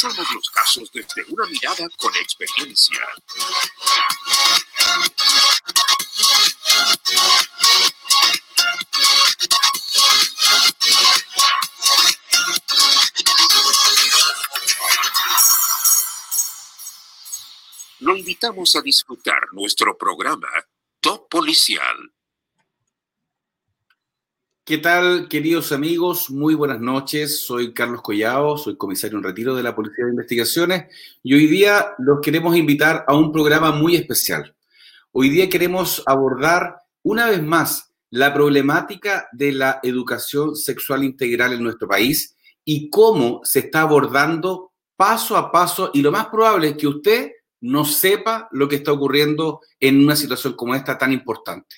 Revisamos los casos desde una mirada con experiencia. Lo invitamos a disfrutar nuestro programa Top Policial. ¿Qué tal, queridos amigos? Muy buenas noches. Soy Carlos Collao, soy comisario en retiro de la Policía de Investigaciones y hoy día los queremos invitar a un programa muy especial. Hoy día queremos abordar una vez más la problemática de la educación sexual integral en nuestro país y cómo se está abordando paso a paso y lo más probable es que usted no sepa lo que está ocurriendo en una situación como esta tan importante.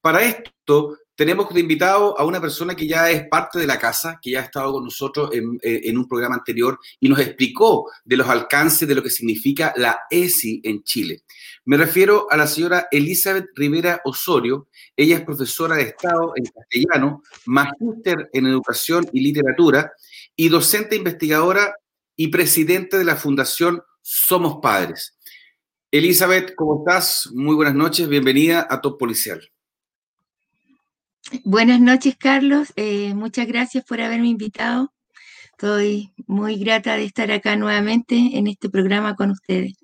Para esto tenemos invitado a una persona que ya es parte de la casa, que ya ha estado con nosotros en, eh, un programa anterior y nos explicó de los alcances de lo que significa la ESI en Chile. Me refiero a la señora Elizabeth Rivera Osorio. Ella es profesora de Estado en castellano, magíster en educación y literatura y docente investigadora y presidente de la Fundación Somos Padres. Elizabeth, ¿cómo estás? Muy buenas noches, bienvenida a Top Policial. Buenas noches, Carlos. Eh, muchas gracias por haberme invitado. Estoy muy grata de estar acá nuevamente en este programa con ustedes.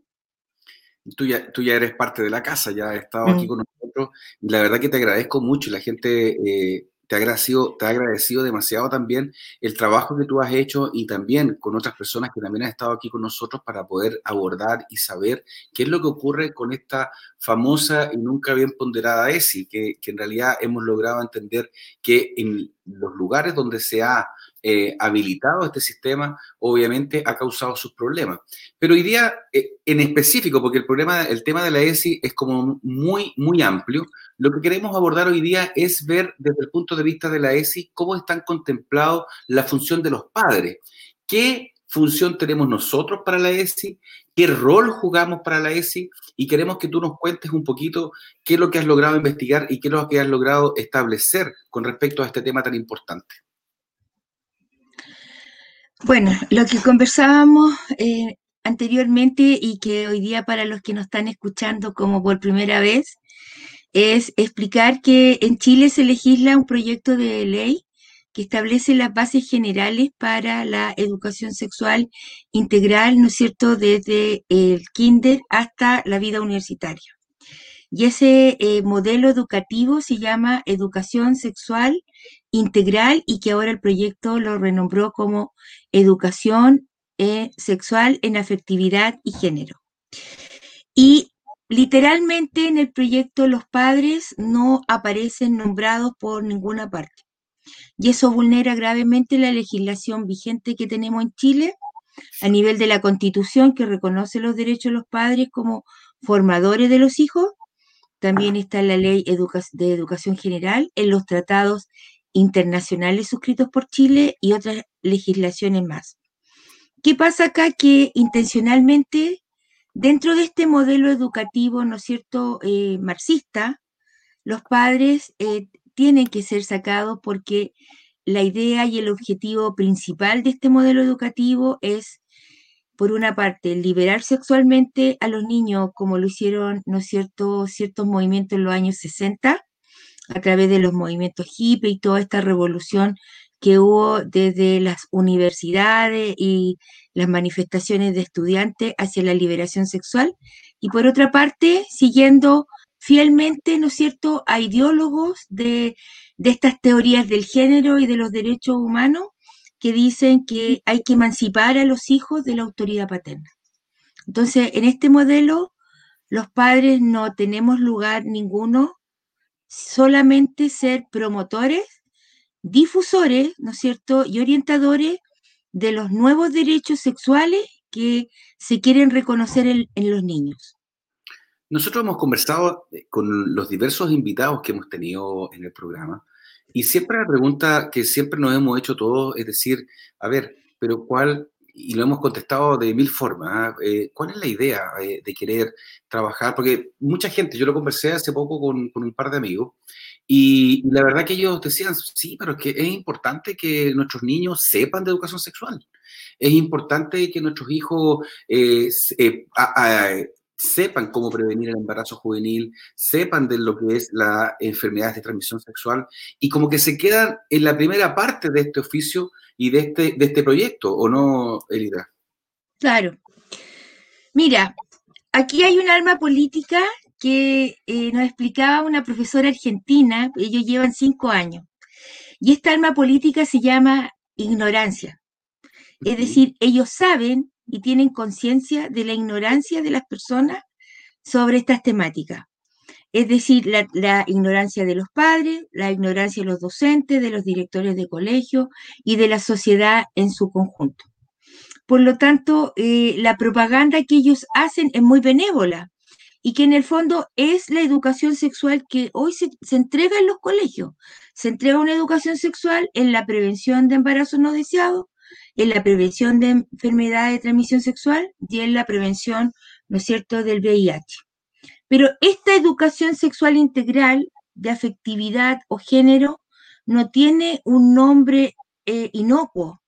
Tú ya, tú ya eres parte de la casa, ya has estado aquí mm. con nosotros. La verdad que te agradezco mucho. La gente eh, te ha, agradecido, te ha agradecido demasiado también el trabajo que tú has hecho y también con otras personas que también han estado aquí con nosotros para poder abordar y saber qué es lo que ocurre con esta famosa y nunca bien ponderada ESI, que, que en realidad hemos logrado entender que en los lugares donde se ha eh, habilitado este sistema, obviamente ha causado sus problemas. Pero hoy día, eh, en específico, porque el problema, el tema de la ESI es como muy, muy amplio, lo que queremos abordar hoy día es ver desde el punto de vista de la ESI cómo están contemplados la función de los padres. ¿Qué función tenemos nosotros para la ESI? ¿Qué rol jugamos para la ESI? Y queremos que tú nos cuentes un poquito qué es lo que has logrado investigar y qué es lo que has logrado establecer con respecto a este tema tan importante. Bueno, lo que conversábamos eh, anteriormente y que hoy día para los que nos están escuchando como por primera vez, es explicar que en Chile se legisla un proyecto de ley que establece las bases generales para la educación sexual integral, ¿no es cierto?, desde el kinder hasta la vida universitaria. Y ese eh, modelo educativo se llama educación sexual integral y que ahora el proyecto lo renombró como educación eh, sexual en afectividad y género. Y literalmente en el proyecto los padres no aparecen nombrados por ninguna parte. Y eso vulnera gravemente la legislación vigente que tenemos en Chile a nivel de la constitución que reconoce los derechos de los padres como formadores de los hijos. También está la ley de educación general, en los tratados internacionales suscritos por Chile y otras legislaciones más. ¿Qué pasa acá? Que intencionalmente, dentro de este modelo educativo, ¿no es cierto?, eh, marxista, los padres eh, tienen que ser sacados porque la idea y el objetivo principal de este modelo educativo es, por una parte, liberar sexualmente a los niños, como lo hicieron, ¿no es cierto?, ciertos movimientos en los años 60, a través de los movimientos hippie y toda esta revolución que hubo desde las universidades y las manifestaciones de estudiantes hacia la liberación sexual. Y por otra parte, siguiendo fielmente, ¿no es cierto?, a ideólogos de, de estas teorías del género y de los derechos humanos que dicen que hay que emancipar a los hijos de la autoridad paterna. Entonces, en este modelo, los padres no tenemos lugar ninguno solamente ser promotores, difusores, ¿no es cierto?, y orientadores de los nuevos derechos sexuales que se quieren reconocer en, los niños. Nosotros hemos conversado eh, con los diversos invitados que hemos tenido en el programa y siempre la pregunta que siempre nos hemos hecho todos es decir, a ver, pero ¿cuál y lo hemos contestado de mil formas. ¿ah? Eh, ¿Cuál es la idea eh, de querer trabajar? Porque mucha gente, yo lo conversé hace poco con, con un par de amigos, y, la verdad que ellos decían, sí, pero es que es importante que nuestros niños sepan de educación sexual. Es importante que nuestros hijos eh, eh, sepan cómo prevenir el embarazo juvenil, sepan de lo que es la enfermedad de transmisión sexual y como que se quedan en la primera parte de este oficio y de este, de este proyecto, ¿o no, Elida? Claro. Mira, aquí hay un arma política que eh, nos explicaba una profesora argentina, ellos llevan cinco años, y esta arma política se llama ignorancia. Es decir, ellos saben y tienen conciencia de la ignorancia de las personas sobre estas temáticas. Es decir, la, ignorancia de los padres, la ignorancia de los docentes, de los directores de colegio y de la sociedad en su conjunto. Por lo tanto, eh, la propaganda que ellos hacen es muy benévola y que en el fondo es la educación sexual que hoy se, entrega en los colegios. Se entrega una educación sexual en la prevención de embarazos no deseados, en la prevención de enfermedades de transmisión sexual y en la prevención, ¿no es cierto?, del VIH. Pero esta educación sexual integral de afectividad o género no tiene un nombre eh, inocuo.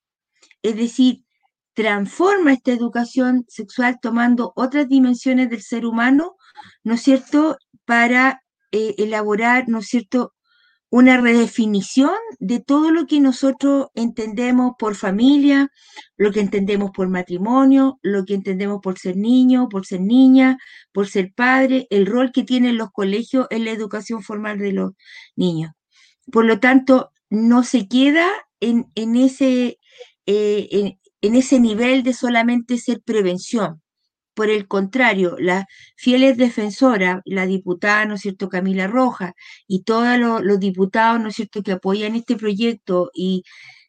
Es decir, transforma esta educación sexual tomando otras dimensiones del ser humano, ¿no es cierto?, para eh, elaborar, ¿no es cierto?, una redefinición de todo lo que nosotros entendemos por familia, lo que entendemos por matrimonio, lo que entendemos por ser niño, por ser niña, por ser padre, el rol que tienen los colegios en la educación formal de los niños. Por lo tanto, no se queda en, ese, eh, en ese nivel de solamente ser prevención, por el contrario, las fieles defensoras, la diputada, ¿no es cierto?, Camila Roja y todos los, diputados, ¿no es cierto?, que apoyan este proyecto y,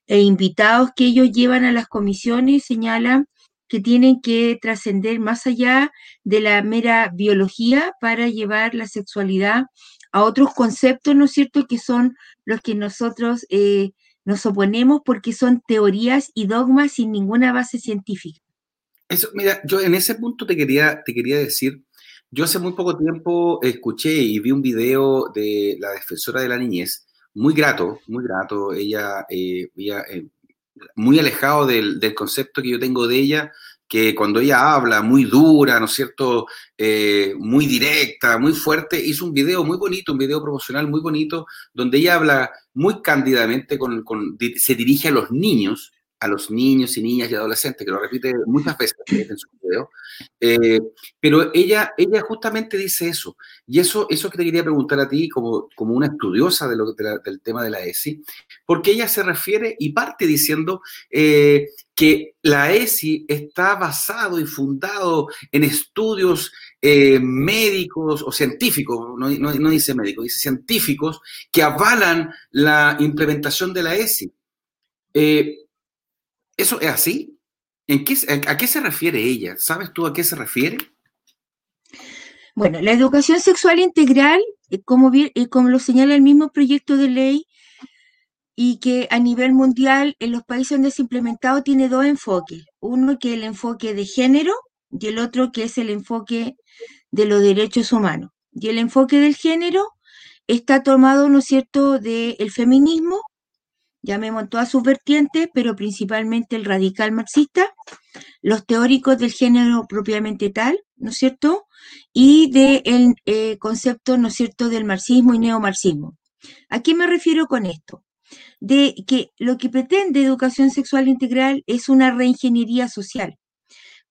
e invitados que ellos llevan a las comisiones señalan que tienen que trascender más allá de la mera biología para llevar la sexualidad a otros conceptos, ¿no es cierto?, que son los que nosotros eh, nos oponemos porque son teorías y dogmas sin ninguna base científica. Eso, mira, yo en ese punto te quería, te quería decir, yo hace muy poco tiempo escuché y vi un video de la defensora de la niñez, muy grato, muy grato, ella, eh, eh, muy alejado del, concepto que yo tengo de ella, que cuando ella habla, muy dura, ¿no es cierto?, eh, muy directa, muy fuerte, hizo un video muy bonito, un video promocional muy bonito, donde ella habla muy cándidamente, con, se dirige a los niños, a los niños y niñas y adolescentes, que lo repite muchas veces en su video, eh, pero ella, ella justamente dice eso, y eso, eso que te quería preguntar a ti como, como una estudiosa del tema de la ESI, porque ella se refiere y parte diciendo eh, que la ESI está basado y fundado en estudios eh, médicos o científicos, no, no, dice médicos, dice científicos, que avalan la implementación de la ESI. ¿Eso es así? ¿En qué, ¿A qué se refiere ella? ¿Sabes tú a qué se refiere? Bueno, la educación sexual integral, eh, como, eh, como lo señala el mismo proyecto de ley, y que a nivel mundial en los países donde se ha implementado tiene dos enfoques. Uno que es el enfoque de género y el otro que es el enfoque de los derechos humanos. Y el enfoque del género está tomado, ¿no es cierto?, del feminismo llamemos todas sus vertientes, pero principalmente el radical marxista, los teóricos del género propiamente tal, ¿no es cierto? Y del eh, concepto, ¿no es cierto?, del marxismo y neomarxismo. ¿A qué me refiero con esto? De que lo que pretende educación sexual integral es una reingeniería social.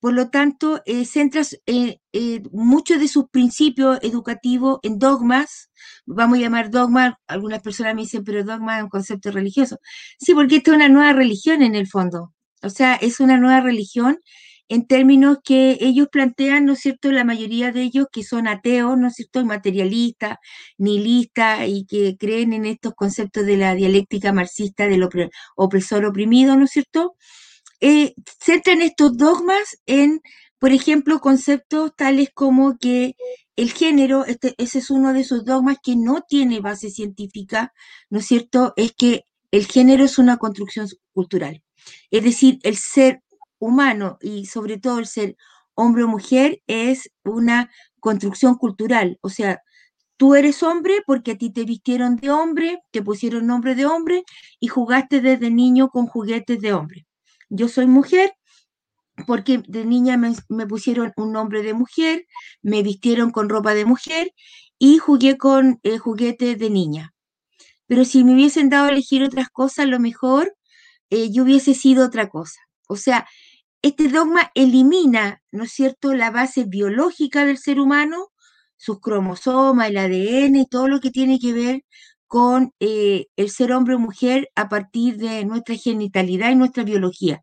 Por lo tanto, eh, centra eh, eh, muchos de sus principios educativos en dogmas, vamos a llamar dogma, algunas personas me dicen, pero dogma es un concepto religioso. Sí, porque esto es una nueva religión en el fondo. O sea, es una nueva religión en términos que ellos plantean, ¿no es cierto?, la mayoría de ellos que son ateos, ¿no es cierto?, materialistas, nihilistas y que creen en estos conceptos de la dialéctica marxista del opresor oprimido, ¿no es cierto? Eh, centran estos dogmas en, por ejemplo, conceptos tales como que el género, este, ese es uno de esos dogmas que no tiene base científica, ¿no es cierto? Es que el género es una construcción cultural. Es decir, el ser humano y sobre todo el ser hombre o mujer es una construcción cultural. O sea, tú eres hombre porque a ti te vistieron de hombre, te pusieron nombre de hombre y jugaste desde niño con juguetes de hombre. Yo soy mujer porque de niña me, pusieron un nombre de mujer, me vistieron con ropa de mujer y jugué con eh, juguetes de niña. Pero si me hubiesen dado a elegir otras cosas, a lo mejor eh, yo hubiese sido otra cosa. O sea, este dogma elimina, ¿no es cierto?, la base biológica del ser humano, sus cromosomas, el ADN todo lo que tiene que ver con eh, el ser hombre o mujer a partir de nuestra genitalidad y nuestra biología.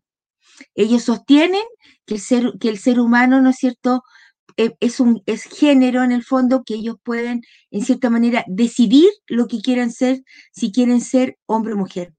Ellos sostienen que el ser, que el ser humano, ¿no es cierto?, e, es un es género en el fondo que ellos pueden, en cierta manera, decidir lo que quieran ser, si quieren ser hombre o mujer.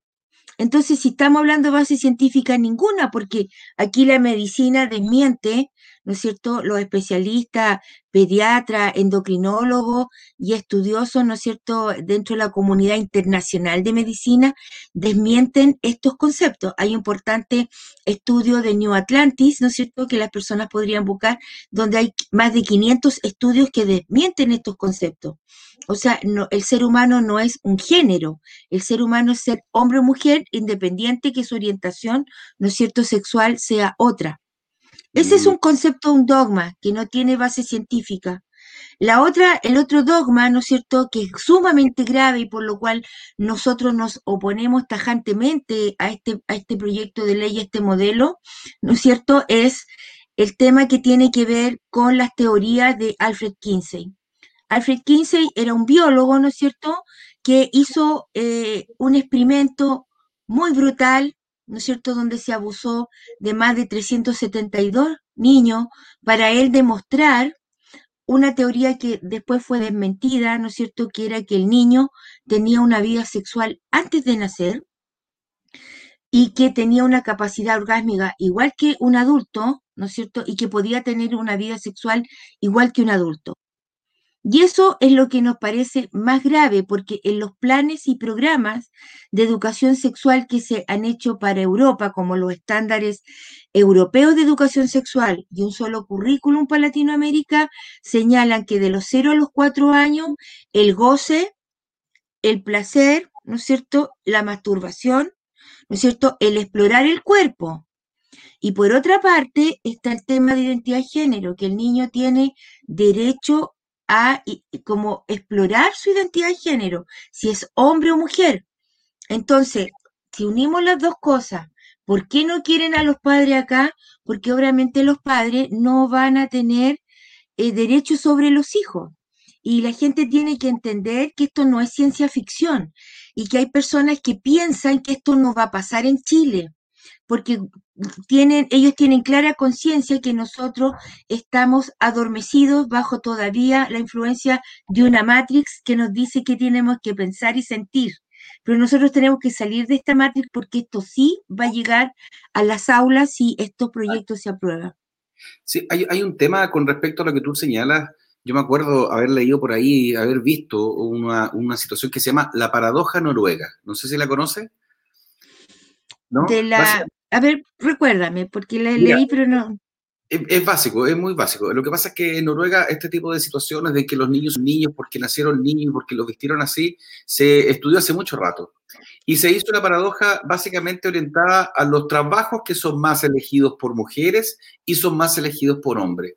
Entonces, si estamos hablando de base científica, ninguna, porque aquí la medicina desmiente ¿no es cierto? Los especialistas, pediatras, endocrinólogos y estudiosos, ¿no es cierto?, dentro de la comunidad internacional de medicina, desmienten estos conceptos. Hay un importante estudio de New Atlantis, ¿no es cierto?, que las personas podrían buscar, donde hay más de 500 estudios que desmienten estos conceptos. O sea, el ser humano no es un género, el ser humano es ser hombre o mujer, independiente que su orientación, ¿no es cierto?, sexual sea otra. Ese es mm. un concepto, un dogma que no tiene base científica. La otra, el otro dogma, ¿no es cierto?, que es sumamente grave y por lo cual nosotros nos oponemos tajantemente a este, a este proyecto de ley, a este modelo, ¿no es cierto?, es el tema que tiene que ver con las teorías de Alfred Kinsey. Alfred Kinsey era un biólogo, ¿no es cierto?, que hizo eh, un experimento muy brutal ¿no es cierto?, donde se abusó de más de 372 niños para él demostrar una teoría que después fue desmentida, ¿no es cierto?, que era que el niño tenía una vida sexual antes de nacer y que tenía una capacidad orgásmica igual que un adulto, ¿no es cierto?, y que podía tener una vida sexual igual que un adulto. Y eso es lo que nos parece más grave, porque en los planes y programas de educación sexual que se han hecho para Europa, como los estándares europeos de educación sexual y un solo currículum para Latinoamérica, señalan que de los 0 a los 4 años, el goce, el placer, ¿no es cierto?, la masturbación, ¿no es cierto?, el explorar el cuerpo. Y por otra parte está el tema de identidad de género, que el niño tiene derecho a como explorar su identidad de género, si es hombre o mujer. Entonces, si unimos las dos cosas, ¿por qué no quieren a los padres acá? Porque obviamente los padres no van a tener eh, derechos sobre los hijos. Y la gente tiene que entender que esto no es ciencia ficción y que hay personas que piensan que esto no va a pasar en Chile porque tienen, ellos tienen clara conciencia que nosotros estamos adormecidos bajo todavía la influencia de una Matrix que nos dice que tenemos que pensar y sentir. Pero nosotros tenemos que salir de esta Matrix porque esto sí va a llegar a las aulas si estos proyectos se aprueban. Sí, hay, hay un tema con respecto a lo que tú señalas. Yo me acuerdo haber leído por ahí, haber visto una, una situación que se llama la paradoja noruega. No sé si la conoce. De la, a ver, recuérdame, porque la leí, pero no. Es, básico, es muy básico. Lo que pasa es que en Noruega este tipo de situaciones de que los niños son niños porque nacieron niños y porque los vistieron así, se estudió hace mucho rato. Y se hizo una paradoja básicamente orientada a los trabajos que son más elegidos por mujeres y son más elegidos por hombres.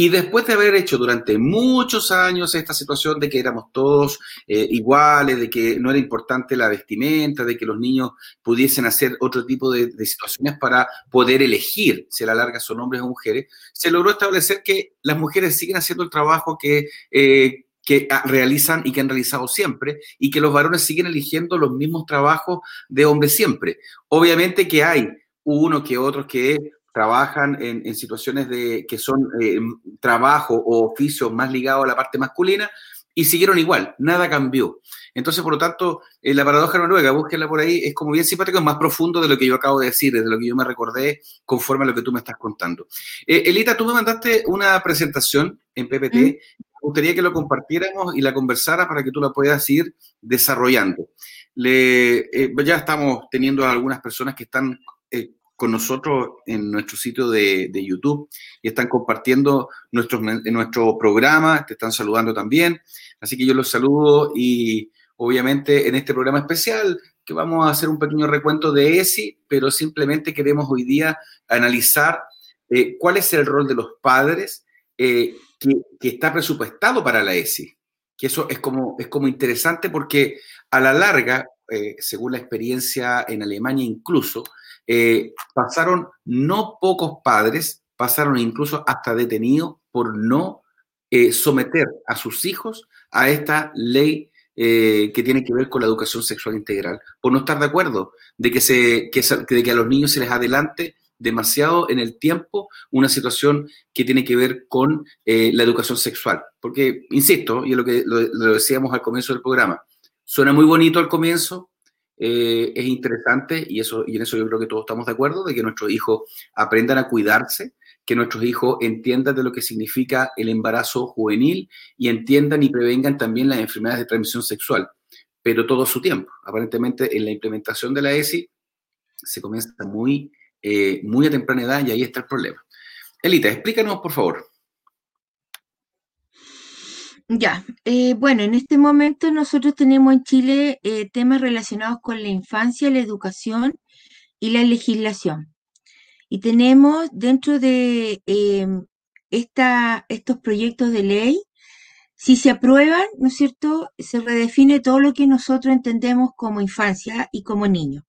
Y después de haber hecho durante muchos años esta situación de que éramos todos eh, iguales, de que no era importante la vestimenta, de que los niños pudiesen hacer otro tipo de, situaciones para poder elegir si a la larga son hombres o mujeres, se logró establecer que las mujeres siguen haciendo el trabajo que... Eh, que realizan y que han realizado siempre, y que los varones siguen eligiendo los mismos trabajos de hombres siempre. Obviamente que hay uno que otros que trabajan en, situaciones de, que son eh, trabajo o oficios más ligados a la parte masculina y siguieron igual, nada cambió. Entonces, por lo tanto, eh, la paradoja noruega, búsquela por ahí, es como bien simpático, es más profundo de lo que yo acabo de decir, de lo que yo me recordé conforme a lo que tú me estás contando. Eh, Elita, tú me mandaste una presentación en PPT, me gustaría que lo compartiéramos y la conversara para que tú la puedas ir desarrollando. Le, ya estamos teniendo algunas personas que están con nosotros en nuestro sitio de, YouTube y están compartiendo nuestro, nuestro programa, te están saludando también. Así que yo los saludo y obviamente en este programa especial que vamos a hacer un pequeño recuento de ESI, pero simplemente queremos hoy día analizar eh, cuál es el rol de los padres eh, que, está presupuestado para la ESI. Que eso es como, es como interesante porque a la larga, eh, según la experiencia en Alemania incluso, pasaron no pocos padres, pasaron incluso hasta detenidos por no someter a sus hijos a esta ley eh, que tiene que ver con la educación sexual integral, por no estar de acuerdo de que, se, que, de que a los niños se les adelante demasiado en el tiempo una situación que tiene que ver con eh, la educación sexual. Porque, insisto, y es lo que lo, decíamos al comienzo del programa, suena muy bonito al comienzo, eh, es interesante y, eso, y en eso yo creo que todos estamos de acuerdo, de que nuestros hijos aprendan a cuidarse, que nuestros hijos entiendan de lo que significa el embarazo juvenil y entiendan y prevengan también las enfermedades de transmisión sexual, pero todo su tiempo. Aparentemente en la implementación de la ESI se comienza muy, eh, muy a temprana edad y ahí está el problema. Elita, explícanos por favor. Ya, eh, bueno, en este momento nosotros tenemos en Chile eh, temas relacionados con la infancia, la educación y la legislación. Y tenemos dentro de em, estos proyectos de ley, si se aprueban, ¿no es cierto?, se redefine todo lo que nosotros entendemos como infancia y como niño.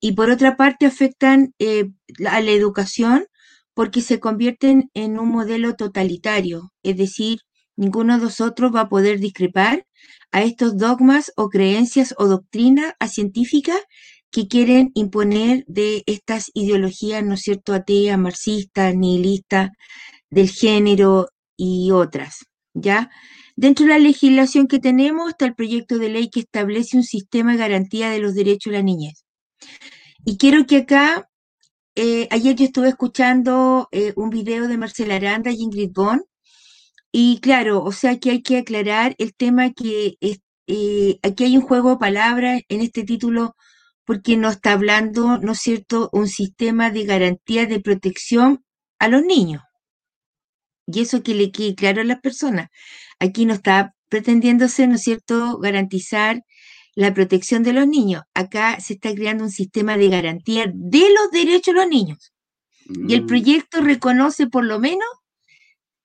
Y por otra parte, afectan eh, a la educación porque se convierten en un modelo totalitario, es decir, ninguno de nosotros va a poder discrepar a estos dogmas o creencias o doctrinas científicas que quieren imponer de estas ideologías, ¿no es cierto?, ateas, marxistas, nihilistas, del género y otras, ¿ya? Dentro de la legislación que tenemos está el proyecto de ley que establece un sistema de garantía de los derechos de la niñez. Y quiero que acá, eh, ayer yo estuve escuchando eh, un video de Marcela Aranda y Ingrid Bond, y claro, o sea que hay que aclarar el tema que eh, aquí hay un juego de palabras en este título porque no está hablando, ¿no es cierto?, un sistema de garantía de protección a los niños. Y eso que le quede claro a las personas. Aquí no está pretendiéndose, ¿no es cierto?, garantizar la protección de los niños. Acá se está creando un sistema de garantía de los derechos de los niños. Y el mm. proyecto reconoce por lo menos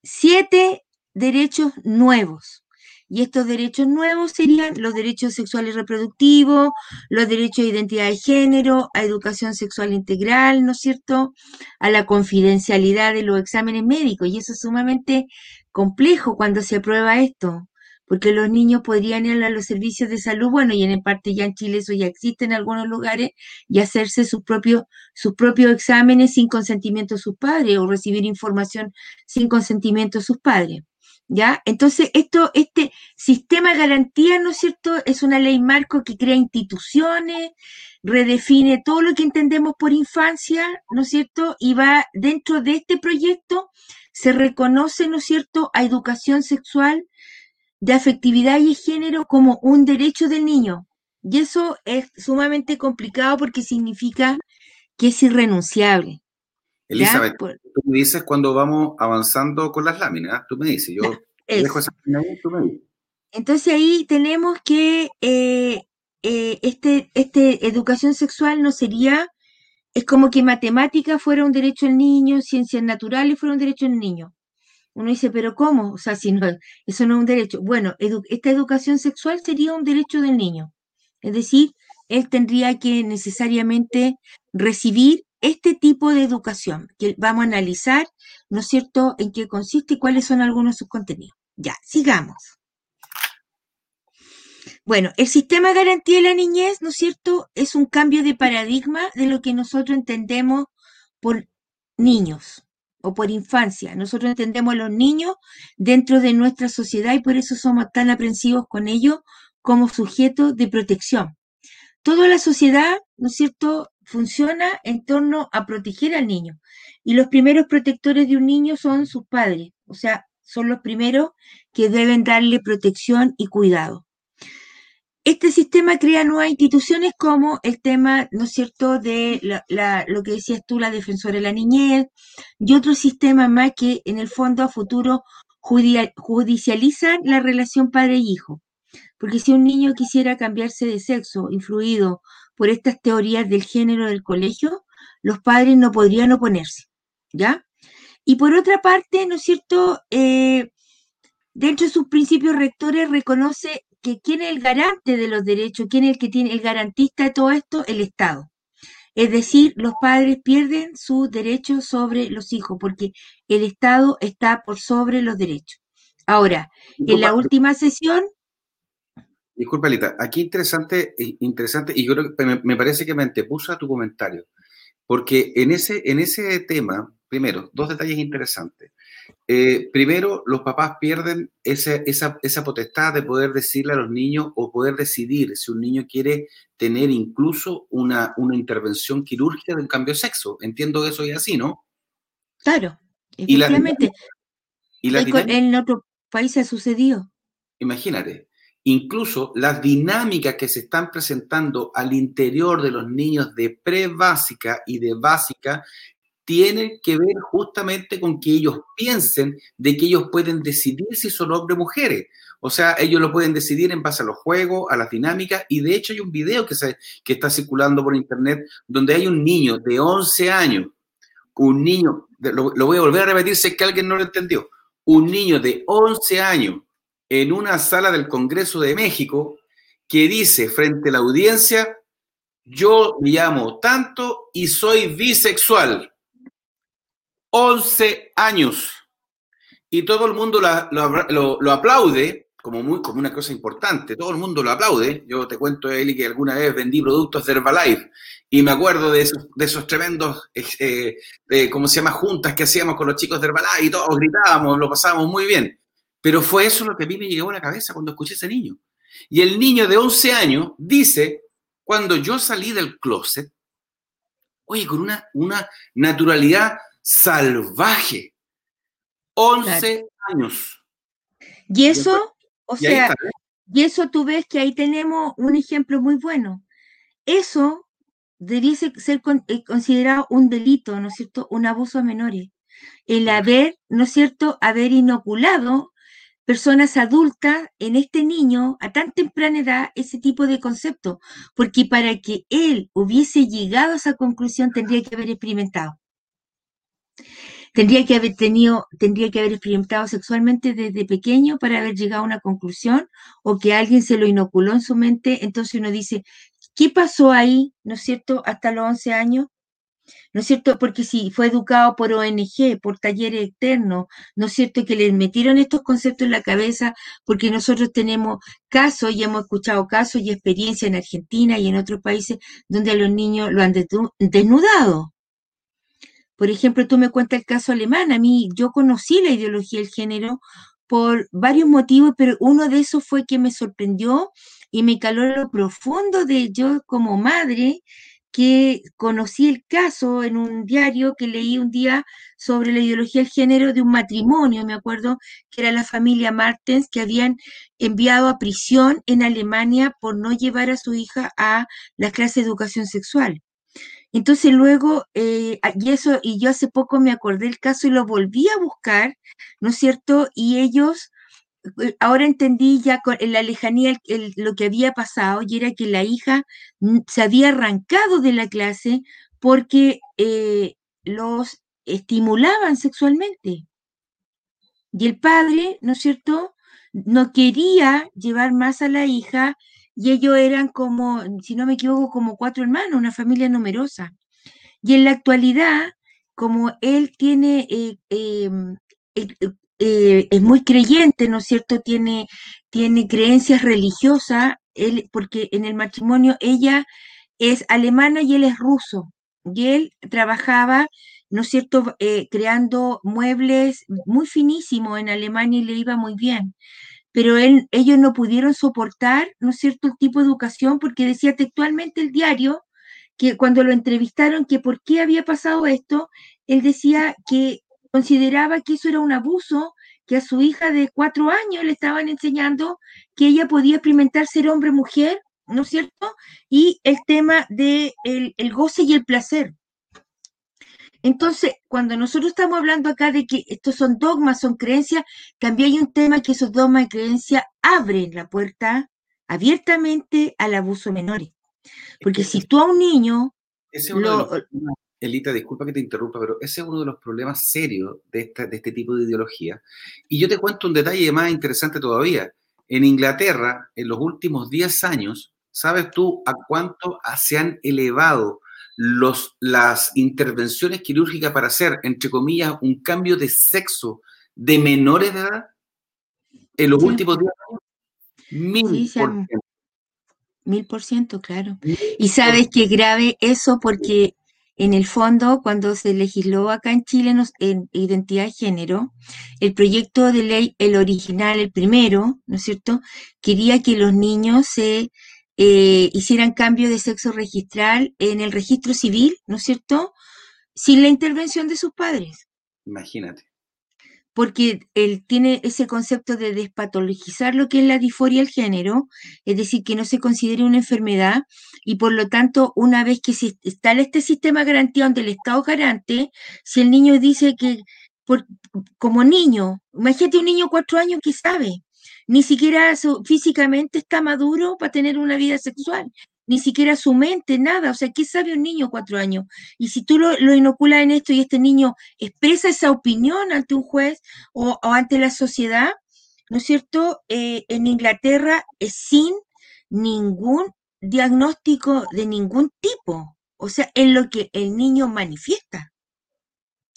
siete derechos nuevos. Y estos derechos nuevos serían los derechos sexuales reproductivos, los derechos de identidad de género, a educación sexual integral, ¿no es cierto? A la confidencialidad de los exámenes médicos. Y eso es sumamente complejo cuando se aprueba esto, porque los niños podrían ir a los servicios de salud, bueno, y en parte ya en Chile eso ya existe en algunos lugares, y hacerse sus propios, sus propios exámenes sin consentimiento de sus padres o recibir información sin consentimiento de sus padres. ¿Ya? Entonces, esto, este sistema de garantía, ¿no es cierto?, es una ley marco que crea instituciones, redefine todo lo que entendemos por infancia, ¿no es cierto? Y va dentro de este proyecto, se reconoce, ¿no es cierto?, a educación sexual, de afectividad y género como un derecho del niño. Y eso es sumamente complicado porque significa que es irrenunciable. Elizabeth, tú me dices cuando vamos avanzando con las láminas, tú me dices, yo dejo esa ahí, tú me dices. Entonces ahí tenemos que eh, eh, este, este educación sexual no sería, es como que matemática fuera un derecho del niño, ciencias naturales fuera un derecho del niño. Uno dice, pero ¿cómo? O sea, si no, eso no es un derecho. Bueno, esta educación sexual sería un derecho del niño. Es decir, él tendría que necesariamente recibir este tipo de educación que vamos a analizar, ¿no es cierto?, en qué consiste y cuáles son algunos de sus contenidos. Ya, sigamos. Bueno, el sistema de garantía de la niñez, ¿no es cierto?, es un cambio de paradigma de lo que nosotros entendemos por niños o por infancia. Nosotros entendemos a los niños dentro de nuestra sociedad y por eso somos tan aprensivos con ellos como sujetos de protección. Toda la sociedad, ¿no es cierto?, funciona en torno a proteger al niño. Y los primeros protectores de un niño son sus padres, o sea, son los primeros que deben darle protección y cuidado. Este sistema crea nuevas instituciones como el tema, ¿no es cierto?, de lo que decías tú, la defensora de la niñez, y otros sistemas más que en el fondo a futuro judicializan la relación padre-hijo. Porque si un niño quisiera cambiarse de sexo, influido por estas teorías del género del colegio, los padres no podrían oponerse, ¿ya? Y por otra parte, ¿no es cierto? Eh, dentro de sus principios rectores reconoce que quién es el garante de los derechos, quién es el que tiene el garantista de todo esto, el Estado. Es decir, los padres pierden sus derechos sobre los hijos porque el Estado está por sobre los derechos. Ahora, en la última sesión... Disculpa, Lita, aquí interesante, interesante y yo creo que me, parece que me antepuso a tu comentario, porque en ese, en ese tema, primero, dos detalles interesantes. Eh, primero, los papás pierden esa, esa, potestad de poder decirle a los niños o poder decidir si un niño quiere tener incluso una, una intervención quirúrgica de un cambio de sexo. Entiendo que eso es así, ¿no? Claro, efectivamente. Y, la, en otro país ha sucedido. Imagínate, incluso las dinámicas que se están presentando al interior de los niños de pre-básica y de básica tienen que ver justamente con que ellos piensen de que ellos pueden decidir si son hombres o mujeres. O sea, ellos lo pueden decidir en base a los juegos, a las dinámicas, y de hecho hay un video que, se, que está circulando por internet donde hay un niño de 11 años, un niño, lo, lo voy a volver a repetir si es que alguien no lo entendió, un niño de 11 años en una sala del Congreso de México que dice frente a la audiencia, yo me llamo tanto y soy bisexual. 11 años. Y todo el mundo lo, aplaude como, muy, como una cosa importante. Todo el mundo lo aplaude. Yo te cuento, Eli, que alguna vez vendí productos de Herbalife y me acuerdo de esos, de esos tremendos, eh, eh ¿cómo se llama?, juntas que hacíamos con los chicos de Herbalife y todos gritábamos, lo pasábamos muy bien. Pero fue eso lo que a mí me llegó a la cabeza cuando escuché a ese niño. Y el niño de 11 años dice, cuando yo salí del closet, oye, con una, una naturalidad salvaje. 11 años. Y eso, o sea, ¿eh? y eso tú ves que ahí tenemos un ejemplo muy bueno. Eso debería ser eh, considerado un delito, ¿no es cierto? Un abuso a menores. El haber, ¿no es cierto?, haber inoculado personas adultas en este niño a tan temprana edad ese tipo de concepto, porque para que él hubiese llegado a esa conclusión tendría que haber experimentado. Tendría que haber tenido, tendría que haber experimentado sexualmente desde pequeño para haber llegado a una conclusión o que alguien se lo inoculó en su mente, entonces uno dice, ¿qué pasó ahí, no es cierto, hasta los 11 años? ¿No es cierto? Porque si fue educado por ONG, por talleres externos, ¿no es cierto? Que le metieron estos conceptos en la cabeza, porque nosotros tenemos casos y hemos escuchado casos y experiencias en Argentina y en otros países donde a los niños lo han desnudado. Por ejemplo, tú me cuentas el caso alemán. A mí, yo conocí la ideología del género por varios motivos, pero uno de esos fue que me sorprendió y me caló lo profundo de yo como madre, que conocí el caso en un diario que leí un día sobre la ideología del género de un matrimonio, me acuerdo que era la familia Martens, que habían enviado a prisión en Alemania por no llevar a su hija a la clase de educación sexual. Entonces luego, eh, y eso, y yo hace poco me acordé del caso y lo volví a buscar, ¿no es cierto? Y ellos, ahora entendí ya con la lejanía lo que había pasado, y era que la hija se había arrancado de la clase porque eh, los estimulaban sexualmente. Y el padre, ¿no es cierto? No quería llevar más a la hija y ellos eran como, si no me equivoco, como cuatro hermanos, una familia numerosa. Y en la actualidad, como él tiene, eh, em, eh, es muy creyente, ¿no es cierto? Tiene, tiene creencias religiosas, él, porque en el matrimonio ella es alemana y él es ruso. Y él trabajaba, ¿no es cierto?, eh, creando muebles muy finísimos en Alemania y le iba muy bien pero ellos no pudieron soportar, ¿no es cierto?, el tipo de educación, porque decía textualmente el diario que cuando lo entrevistaron que por qué había pasado esto, él decía que consideraba que eso era un abuso, que a su hija de cuatro años le estaban enseñando que ella podía experimentar ser hombre mujer, ¿no es cierto? Y el tema de el goce y el placer. Entonces, cuando nosotros estamos hablando acá de que estos son dogmas, son creencias, también hay un tema que esos dogmas y creencias abren la puerta abiertamente al abuso menores. Porque si tú a un niño... Elita, disculpa que te interrumpa, pero ese es uno de los problemas serios de, esta, de este tipo de ideología. Y yo te cuento un detalle más interesante todavía. En Inglaterra, en los últimos 10 años, ¿sabes tú a cuánto se han elevado los, las intervenciones quirúrgicas para hacer, entre comillas, un cambio de sexo de menores de edad? En los últimos 10 años, mil por ciento. Mil por ciento, claro. Y sabes qué grave eso porque en el fondo, cuando se legisló acá en Chile en identidad de género, el proyecto de ley, el original, el primero, ¿no es cierto?, quería que los niños se eh, hicieran cambio de sexo registral en el registro civil, ¿no es cierto?, sin la intervención de sus padres. Imagínate porque él tiene ese concepto de despatologizar lo que es la disforia del género, es decir, que no se considere una enfermedad y por lo tanto, una vez que está este sistema garantía donde el Estado garante, si el niño dice que como niño, imagínate un niño de cuatro años que sabe, ni siquiera físicamente está maduro para tener una vida sexual ni siquiera su mente, nada. O sea, ¿qué sabe un niño cuatro años? Y si tú lo, inoculas en esto y este niño expresa esa opinión ante un juez o, ante la sociedad, ¿no es cierto? Eh, en Inglaterra es sin ningún diagnóstico de ningún tipo. O sea, es lo que el niño manifiesta.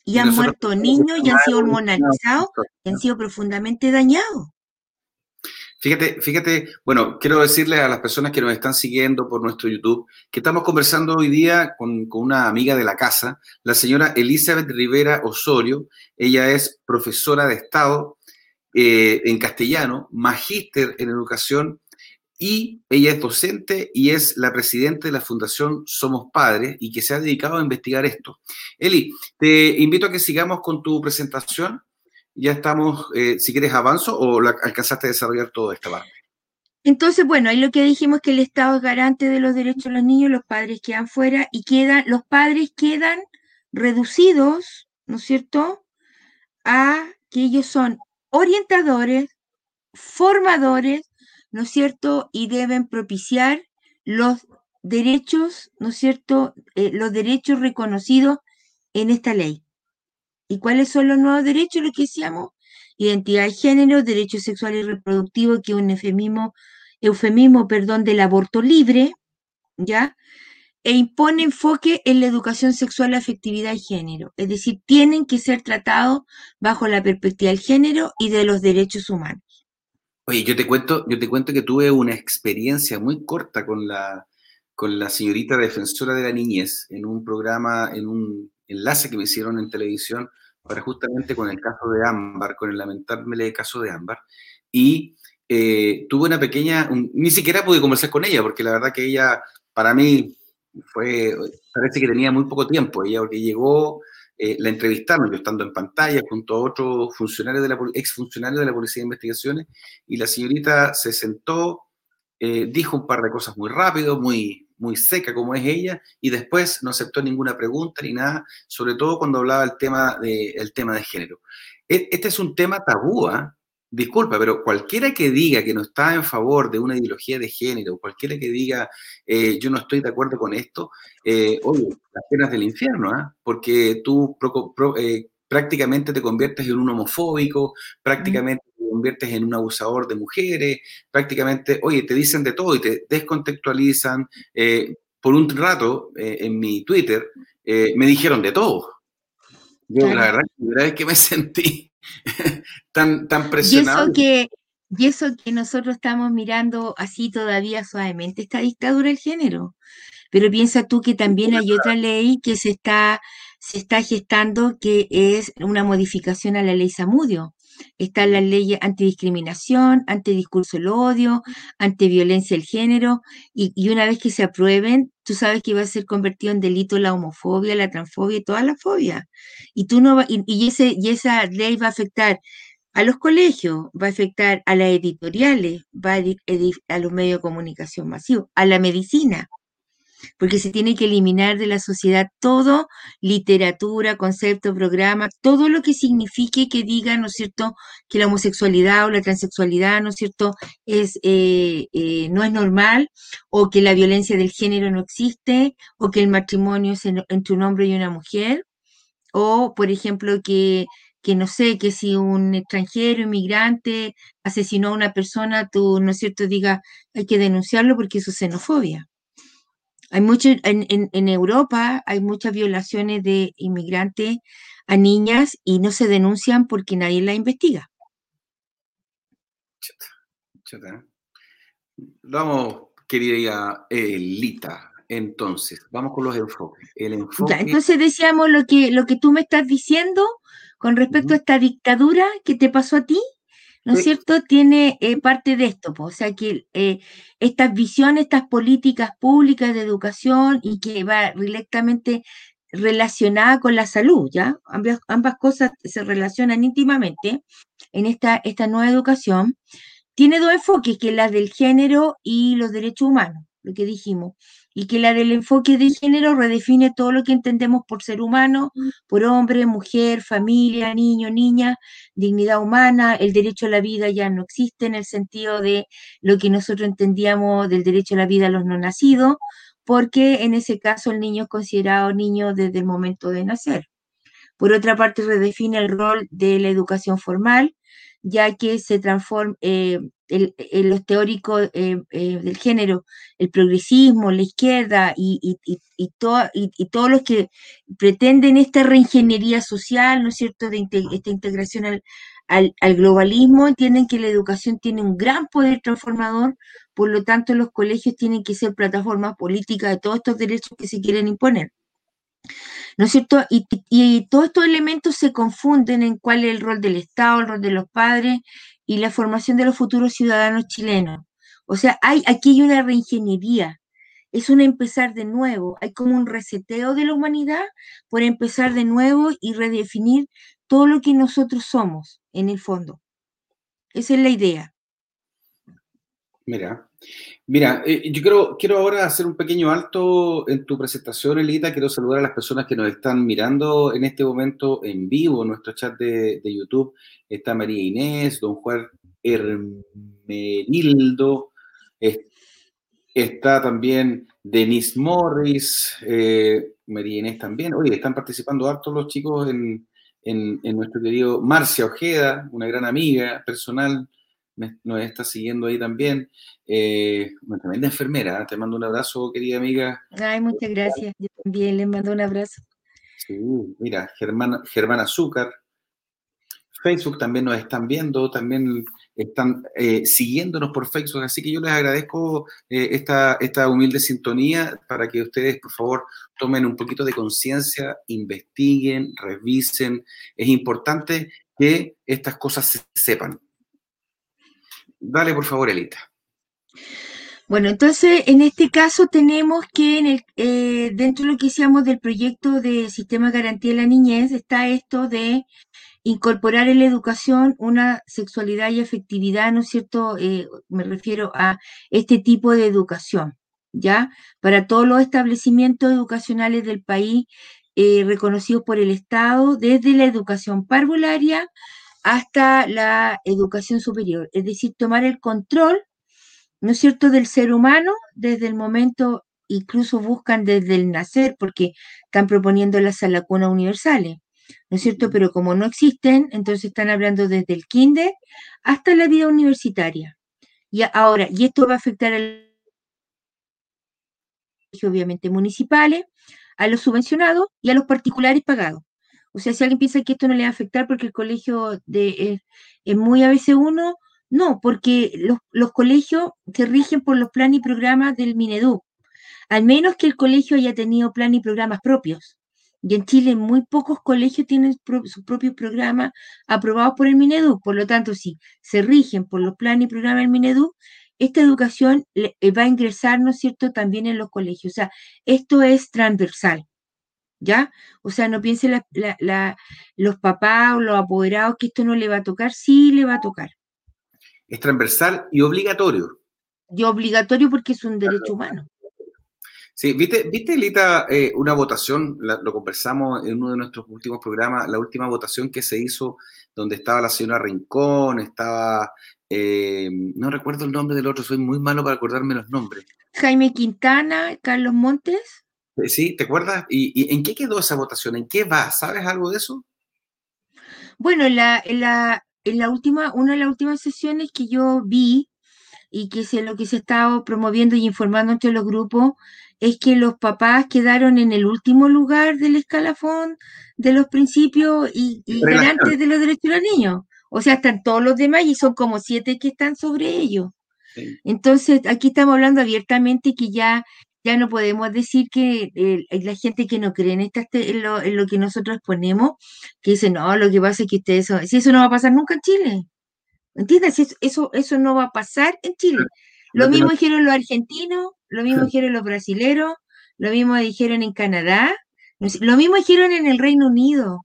Y, han muerto niños y han sido hormonalizados, y han sido profundamente dañados. Fíjate, fíjate, bueno, quiero decirle a las personas que nos están siguiendo por nuestro YouTube que estamos conversando hoy día con, una amiga de la casa, la señora Elizabeth Rivera Osorio. Ella es profesora de Estado eh, en castellano, magíster en educación y ella es docente y es la presidenta de la Fundación Somos Padres y que se ha dedicado a investigar esto. Eli, te invito a que sigamos con tu presentación ya estamos, eh, si quieres avanzo o alcanzaste a desarrollar todo esta parte. Entonces, bueno, ahí lo que dijimos que el Estado es garante de los derechos de los niños, los padres quedan fuera y quedan, los padres quedan reducidos, ¿no es cierto?, a que ellos son orientadores, formadores, ¿no es cierto?, y deben propiciar los derechos, ¿no es cierto?, eh, los derechos reconocidos en esta ley. ¿Y cuáles son los nuevos derechos? Lo que decíamos, identidad de género, derecho sexual y reproductivo, que es un eufemismo, eufemismo perdón, del aborto libre, ¿ya? E impone enfoque en la educación sexual, afectividad y género. Es decir, tienen que ser tratados bajo la perspectiva del género y de los derechos humanos. Oye, yo te cuento, yo te cuento que tuve una experiencia muy corta con la, con la señorita defensora de la niñez en un programa, en un enlace que me hicieron en televisión para justamente con el caso de Ámbar, con el lamentable caso de Ámbar. Y eh, tuve una pequeña, ni siquiera pude conversar con ella, porque la verdad que ella, para mí, fue, parece que tenía muy poco tiempo. Ella, porque llegó, eh, la entrevistaron, yo estando en pantalla junto a otros funcionarios de la, ex funcionarios de la Policía de Investigaciones, y la señorita se sentó, eh, dijo un par de cosas muy rápido, muy, muy seca como es ella, y después no aceptó ninguna pregunta ni nada, sobre todo cuando hablaba el tema de, el tema de género. E, este es un tema tabú, ¿ah? disculpa, pero cualquiera que diga que no está en favor de una ideología de género, cualquiera que diga eh, yo no estoy de acuerdo con esto, eh, oye, las penas del infierno, ¿ah? porque tú eh, prácticamente te conviertes en un homofóbico, prácticamente te conviertes en un abusador de mujeres, prácticamente, oye, te dicen de todo y te descontextualizan. Eh, por un rato, eh, en mi Twitter, eh, me dijeron de todo. Yo, la verdad, la verdad es que me sentí tan, tan presionado. Y eso, que, y eso que nosotros estamos mirando así todavía suavemente, esta dictadura del género. Pero piensa tú que también hay otra ley que se está se está gestando que es una modificación a la ley Samudio. Está la ley antidiscriminación, antidiscurso del odio, antiviolencia del género, y, una vez que se aprueben, tú sabes que va a ser convertido en delito la homofobia, la transfobia y toda la fobia. Y, tú no y, ese, y esa ley va a afectar a los colegios, va a afectar a las editoriales, va a, a los medios de comunicación masivos, a la medicina. Porque se tiene que eliminar de la sociedad todo, literatura, concepto, programa, todo lo que signifique que diga, ¿no es cierto?, que la homosexualidad o la transexualidad, ¿no es cierto?, es, eh, eh, no es normal, o que la violencia del género no existe, o que el matrimonio es entre un hombre y una mujer, o, por ejemplo, que que no sé, que si un extranjero, inmigrante, asesinó a una persona, tú, ¿no es cierto?, diga, hay que denunciarlo porque eso es xenofobia. Hay mucho, en, en, Europa hay muchas violaciones de inmigrantes a niñas y no se denuncian porque nadie la investiga. Vamos, querida Elita, entonces, vamos con los enfoques. El enfoque... entonces decíamos lo que, lo que tú me estás diciendo con respecto a esta dictadura que te pasó a ti, ¿no es cierto? Tiene eh, parte de esto, o sea que eh, estas visiones, estas políticas públicas de educación y que va directamente relacionada con la salud, ¿ya? Ambas, ambas cosas se relacionan íntimamente en esta, esta nueva educación. Tiene dos enfoques, que es la del género y los derechos humanos, lo que dijimos y que la del enfoque de género redefine todo lo que entendemos por ser humano, por hombre, mujer, familia, niño, niña, dignidad humana, el derecho a la vida ya no existe en el sentido de lo que nosotros entendíamos del derecho a la vida a los no nacidos, porque en ese caso el niño es considerado niño desde el momento de nacer. Por otra parte, redefine el rol de la educación formal, ya que se transforma, eh, el, los teóricos eh, eh, del género, el progresismo, la izquierda y, y, y, todos los que pretenden esta reingeniería social, ¿no es cierto?, de esta integración al, al, al, globalismo, entienden que la educación tiene un gran poder transformador, por lo tanto los colegios tienen que ser plataformas políticas de todos estos derechos que se quieren imponer. ¿No es cierto? Y, y, todos estos elementos se confunden en cuál es el rol del Estado, el rol de los padres y la formación de los futuros ciudadanos chilenos. O sea, hay, aquí hay una reingeniería, es un empezar de nuevo, hay como un reseteo de la humanidad por empezar de nuevo y redefinir todo lo que nosotros somos en el fondo. Esa es la idea. Mira, mira, eh, yo quiero, quiero ahora hacer un pequeño alto en tu presentación, Elita. Quiero saludar a las personas que nos están mirando en este momento en vivo en nuestro chat de, YouTube. Está María Inés, don Juan Hermenildo, está también Denise Morris, eh, María Inés también. Oye, están participando hartos los chicos en, en, en nuestro querido Marcia Ojeda, una gran amiga personal nos está siguiendo ahí también. Eh, también de enfermera, ¿eh? te mando un abrazo, querida amiga. Ay, muchas gracias. Yo también le mando un abrazo. Sí, mira, Germán, Germán Azúcar. Facebook también nos están viendo, también están eh, siguiéndonos por Facebook, así que yo les agradezco esta, esta humilde sintonía para que ustedes, por favor, tomen un poquito de conciencia, investiguen, revisen. Es importante que estas cosas se sepan. Dale, por favor, Elita. Bueno, entonces en este caso tenemos que eh, dentro de lo que hicimos del proyecto de Sistema de Garantía de la Niñez está esto de incorporar en la educación una sexualidad y afectividad, ¿no es cierto? Eh, me refiero a este tipo de educación, ¿ya? Para todos los establecimientos educacionales del país eh, reconocidos por el Estado, desde la educación parvularia hasta la educación superior, es decir, tomar el control, ¿no es cierto?, del ser humano desde el momento, incluso buscan desde el nacer, porque están proponiendo las salacunas universales, ¿no es cierto? Pero como no existen, entonces están hablando desde el kinder hasta la vida universitaria. Y ahora, y esto va a afectar al obviamente municipales, a los subvencionados y a los particulares pagados. O sea, si alguien piensa que esto no le va a afectar porque el colegio de, es muy ABC1, no, porque los, colegios se rigen por los planes y programas del Minedu. Al menos que el colegio haya tenido planes y programas propios. Y en Chile muy pocos colegios tienen sus propios programas aprobados por el Minedu. Por lo tanto, si se rigen por los planes y programas del Minedu, esta educación eh, va a ingresar, ¿no es cierto?, también en los colegios. O sea, esto es transversal. ¿Ya? O sea, no piensen los papás o los apoderados que esto no le va a tocar, sí le va a tocar. Es transversal y obligatorio. Y obligatorio porque es un derecho humano. Sí, viste, viste Lita, eh, una votación, lo conversamos en uno de nuestros últimos programas, la última votación que se hizo donde estaba la señora Rincón, estaba, eh, no recuerdo el nombre del otro, soy muy malo para acordarme los nombres. Jaime Quintana, Carlos Montes. Eh, sí, ¿te acuerdas? ¿Y, en qué quedó esa votación? ¿En qué va? ¿Sabes algo de eso? Bueno, la, la, en la última, una de las últimas sesiones que yo vi y que es lo que se ha estado promoviendo y informando entre los grupos es que los papás quedaron en el último lugar del escalafón de los principios y, delante de los derechos de los niños. O sea, están todos los demás y son como siete que están sobre ellos. Entonces, aquí estamos hablando abiertamente que ya, ya no podemos decir que eh, la gente que no cree en, esta, en, lo, en lo que nosotros exponemos, que dice, no, lo que pasa es que ustedes, si eso no va a pasar nunca en Chile. ¿Entiendes? Eso, eso no va a pasar en Chile. Lo mismo dijeron los argentinos, lo mismo dijeron los brasileros, lo mismo dijeron en Canadá, lo mismo dijeron en el Reino Unido.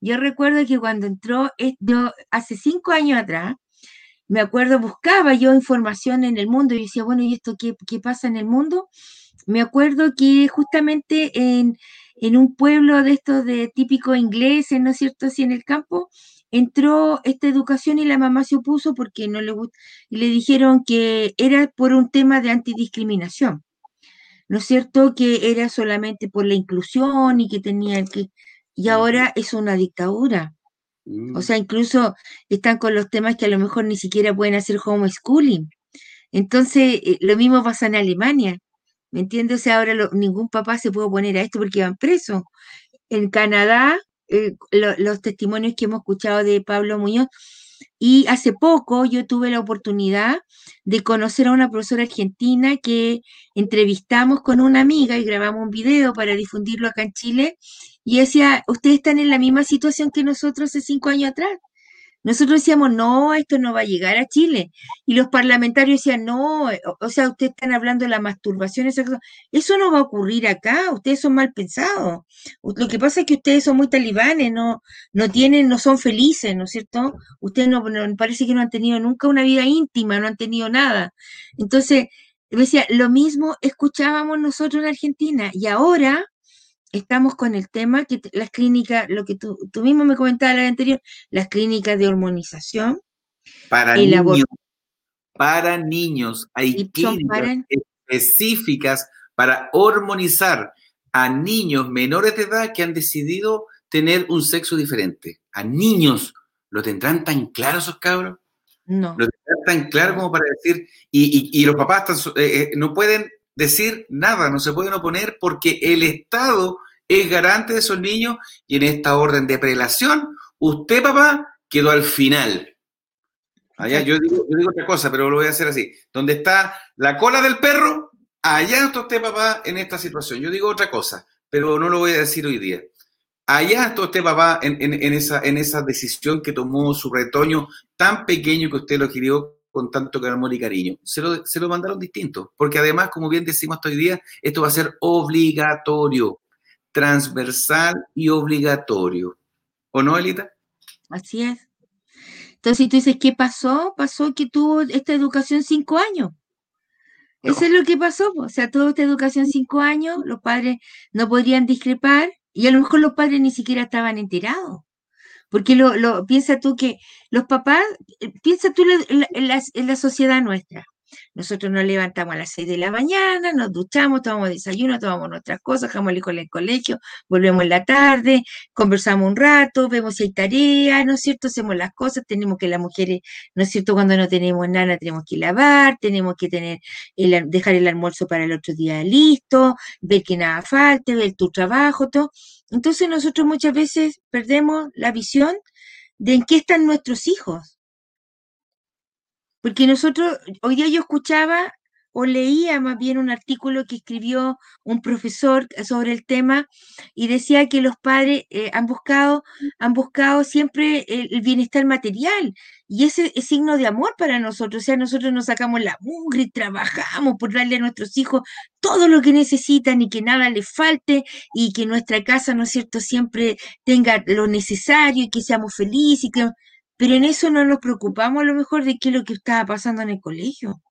Yo recuerdo que cuando entró, yo, hace cinco años atrás, me acuerdo, buscaba yo información en el mundo y decía, bueno, ¿y esto qué, qué pasa en el mundo? Me acuerdo que justamente en, en un pueblo de estos de típico ingleses, ¿no es cierto?, así en el campo, entró esta educación y la mamá se opuso porque no le gustó, y le dijeron que era por un tema de antidiscriminación. ¿No es cierto? Que era solamente por la inclusión y que tenían que... Y ahora es una dictadura. O mm. sea, incluso están con los temas que a lo mejor ni siquiera pueden hacer homeschooling. Entonces, eh, lo mismo pasa en Alemania. ¿Me entiendes? O sea, ahora ningún papá se puede oponer a esto porque van presos. En Canadá eh, los testimonios que hemos escuchado de Pablo Muñoz. Y hace poco yo tuve la oportunidad de conocer a una profesora argentina que entrevistamos con una amiga y grabamos un video para difundirlo acá en Chile. Y decía, ustedes están en la misma situación que nosotros hace cinco años atrás. Nosotros decíamos, no, esto no va a llegar a Chile. Y los parlamentarios decían, no, o, sea, ustedes están hablando de la masturbación, eso, eso no va a ocurrir acá, ustedes son mal pensados. Lo que pasa es que ustedes son muy talibanes, no, no tienen, no son felices, ¿no es cierto? Ustedes no, parece que no han tenido nunca una vida íntima, no han tenido nada. Entonces, decía, lo mismo escuchábamos nosotros en Argentina y ahora estamos con el tema que las clínicas, lo que tú, tú mismo me comentabas la anterior, las clínicas de hormonización. Para niños. Para niños. Hay clínicas específicas para hormonizar a niños menores de edad que han decidido tener un sexo diferente. A niños. ¿Lo tendrán tan claro esos cabros? No. Lo tendrán tan claro como para decir, y, los papás eh, eh, no pueden decir nada, no se pueden oponer porque el Estado es garante de esos niños y en esta orden de prelación, usted, papá, quedó al final. Allá, yo digo, otra cosa, pero lo voy a hacer así. Donde está la cola del perro, allá está usted, papá, en esta situación. Yo digo otra cosa, pero no lo voy a decir hoy día. Allá está usted, papá, en, esa, en esa decisión que tomó su retoño tan pequeño que usted lo querió con tanto amor y cariño. Se lo, se lo mandaron distinto, porque además, como bien decimos hasta hoy día, esto va a ser obligatorio transversal y obligatorio. ¿O no, Elita? Así es. Entonces, tú dices, ¿qué pasó? Pasó que tuvo esta educación cinco años. Eso es lo que pasó. O sea, toda esta educación cinco años, los padres no podrían discrepar y a lo mejor los padres ni siquiera estaban enterados. Porque lo, lo piensa tú que los papás, eh, piensa tú en la sociedad nuestra. Nosotros nos levantamos a las 6 de la mañana, nos duchamos, tomamos desayuno, tomamos nuestras cosas, dejamos al hijo en el colegio, volvemos en la tarde, conversamos un rato, vemos si hay tareas, ¿no es cierto? Hacemos las cosas, tenemos que las mujeres, ¿no es cierto? Cuando no tenemos nada, tenemos que lavar, tenemos que tener el, dejar el almuerzo para el otro día listo, ver que nada falte, ver tu trabajo, todo. Entonces nosotros muchas veces perdemos la visión de en qué están nuestros hijos. Porque nosotros, hoy día yo escuchaba o leía más bien un artículo que escribió un profesor sobre el tema y decía que los padres eh, han buscado han buscado siempre el, bienestar material y ese es signo de amor para nosotros, o sea, nosotros nos sacamos la mugre y trabajamos por darle a nuestros hijos todo lo que necesitan y que nada les falte y que nuestra casa, ¿no es cierto?, siempre tenga lo necesario y que seamos felices y que pero en eso no nos preocupamos a lo mejor de qué es lo que estaba pasando en el colegio.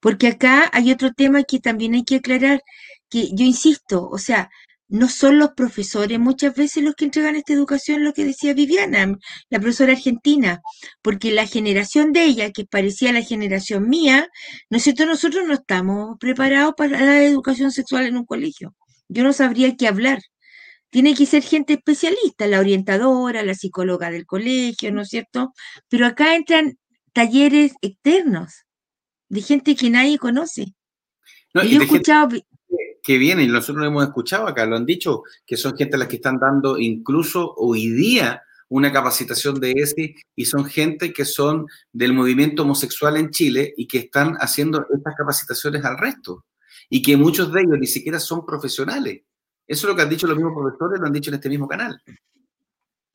Porque acá hay otro tema que también hay que aclarar, que yo insisto, o sea, no son los profesores muchas veces los que entregan esta educación, lo que decía Viviana, la profesora argentina, porque la generación de ella, que parecía la generación mía, ¿no es cierto? Nosotros no estamos preparados para la educación sexual en un colegio. Yo no sabría qué hablar. Tiene que ser gente especialista, la orientadora, la psicóloga del colegio, ¿no es cierto? Pero acá entran talleres externos de gente que nadie conoce. No, y yo he escuchado que vienen, nosotros lo hemos escuchado acá, lo han dicho, que son gente a las que están dando incluso hoy día una capacitación de ese y son gente que son del movimiento homosexual en Chile y que están haciendo estas capacitaciones al resto y que muchos de ellos ni siquiera son profesionales. Eso es lo que han dicho los mismos profesores, lo han dicho en este mismo canal.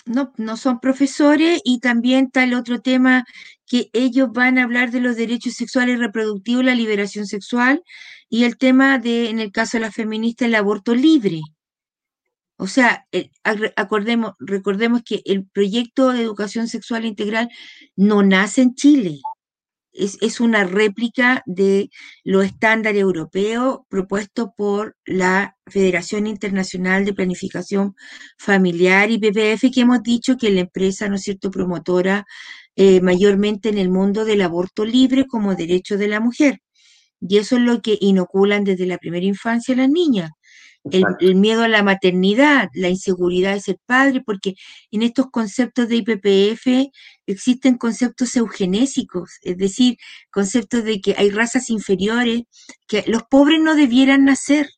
No, no son profesores y también está el otro tema que ellos van a hablar de los derechos sexuales y reproductivos, la liberación sexual y el tema de, en el caso de la feminista, el aborto libre. O sea, acordemos, recordemos que el proyecto de educación sexual integral no nace en Chile. Es, es una réplica de los estándares europeos propuestos por la Federación Internacional de Planificación Familiar y PPF, que hemos dicho que la empresa, ¿no es cierto?, promotora eh, mayormente en el mundo del aborto libre como derecho de la mujer. Y eso es lo que inoculan desde la primera infancia a las niñas. El, miedo a la maternidad, la inseguridad de ser padre, porque en estos conceptos de IPPF existen conceptos eugenésicos, es decir, conceptos de que hay razas inferiores, que los pobres no debieran nacer.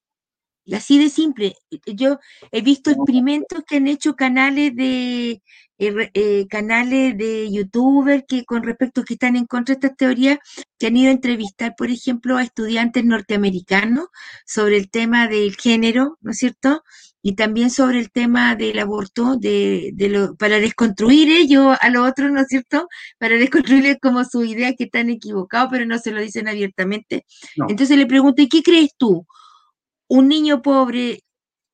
Y así de simple. Yo he visto experimentos que han hecho canales de eh, eh, canales de youtubers que con respecto que están en contra de estas teorías, que han ido a entrevistar, por ejemplo, a estudiantes norteamericanos sobre el tema del género, ¿no es cierto? Y también sobre el tema del aborto, de, de lo, para desconstruir ellos a los otros, ¿no es cierto? Para desconstruirles como su idea que están equivocados, pero no se lo dicen abiertamente. Entonces le pregunto, ¿y qué crees tú? ¿Un niño pobre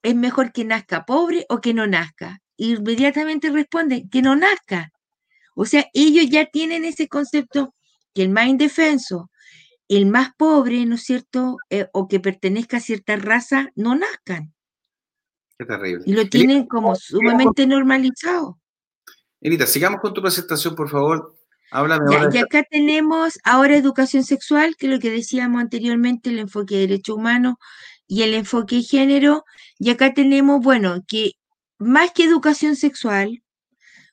es mejor que nazca pobre o que no nazca? inmediatamente responden que no nazca. O sea, ellos ya tienen ese concepto que el más indefenso, el más pobre, ¿no es cierto? Eh, o que pertenezca a cierta raza, no nazcan. Qué terrible. Y lo tienen como sumamente normalizado. Sigamos con tu presentación, por favor. Háblame ya, Y acá tenemos ahora educación sexual, que es lo que decíamos anteriormente, el enfoque de derecho humano y el enfoque de género. Y acá tenemos, bueno, que más que educación sexual,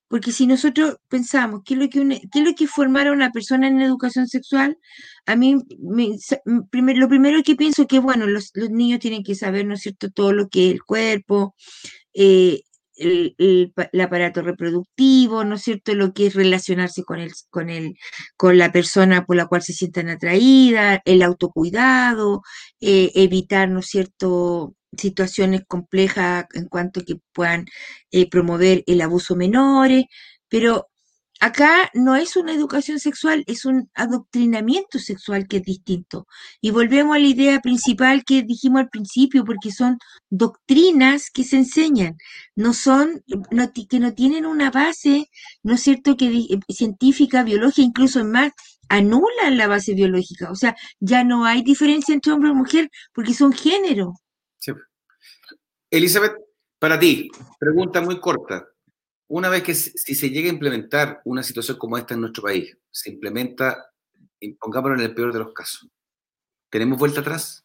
porque si nosotros pensamos qué es lo que, qué es lo que formar a una persona en educación sexual, a mí lo primero que pienso que, bueno, los, niños tienen que saber, ¿no es cierto?, todo lo que es el cuerpo, eh, el, aparato reproductivo, ¿no es cierto?, lo que es relacionarse con, el, con, el, con la persona por la cual se sientan atraídas, el autocuidado, eh, evitar, ¿no es cierto?, situaciones complejas en cuanto que puedan eh, promover el abuso menores, pero acá no es una educación sexual, es un adoctrinamiento sexual que es distinto. Y volvemos a la idea principal que dijimos al principio, porque son doctrinas que se enseñan, no son, que no tienen una base, ¿no es cierto?, que científica, biológica, incluso más, anulan la base biológica. O sea, ya no hay diferencia entre hombre y mujer porque son género. Elizabeth, para ti, pregunta muy corta. Una vez que si se llega a implementar una situación como esta en nuestro país, se implementa, pongámoslo en el peor de los casos, ¿tenemos vuelta atrás?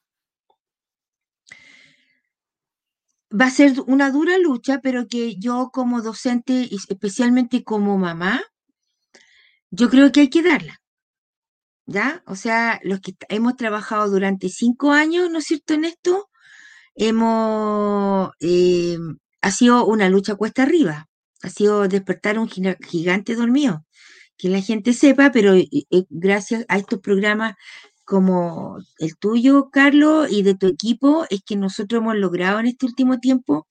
Va a ser una dura lucha, pero que yo como docente, y especialmente como mamá, yo creo que hay que darla. ¿Ya? O sea, los que hemos trabajado durante cinco años, ¿no es cierto?, en esto, hemos, eh, ha sido una lucha cuesta arriba, ha sido despertar un gigante dormido, que la gente sepa, pero eh, gracias a estos programas como el tuyo, Carlos, y de tu equipo, es que nosotros hemos logrado en este último tiempo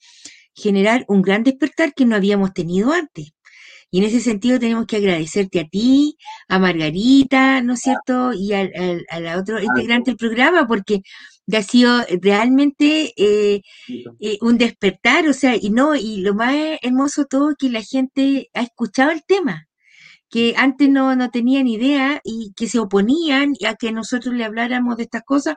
generar un gran despertar que no habíamos tenido antes. Y en ese sentido tenemos que agradecerte a ti, a Margarita, ¿no es cierto? Y a, la otro integrante del programa, porque ha sido realmente eh, eh, un despertar, o sea, y no, y lo más hermoso todo que la gente ha escuchado el tema, que antes no, no tenían idea y que se oponían a que nosotros le habláramos de estas cosas.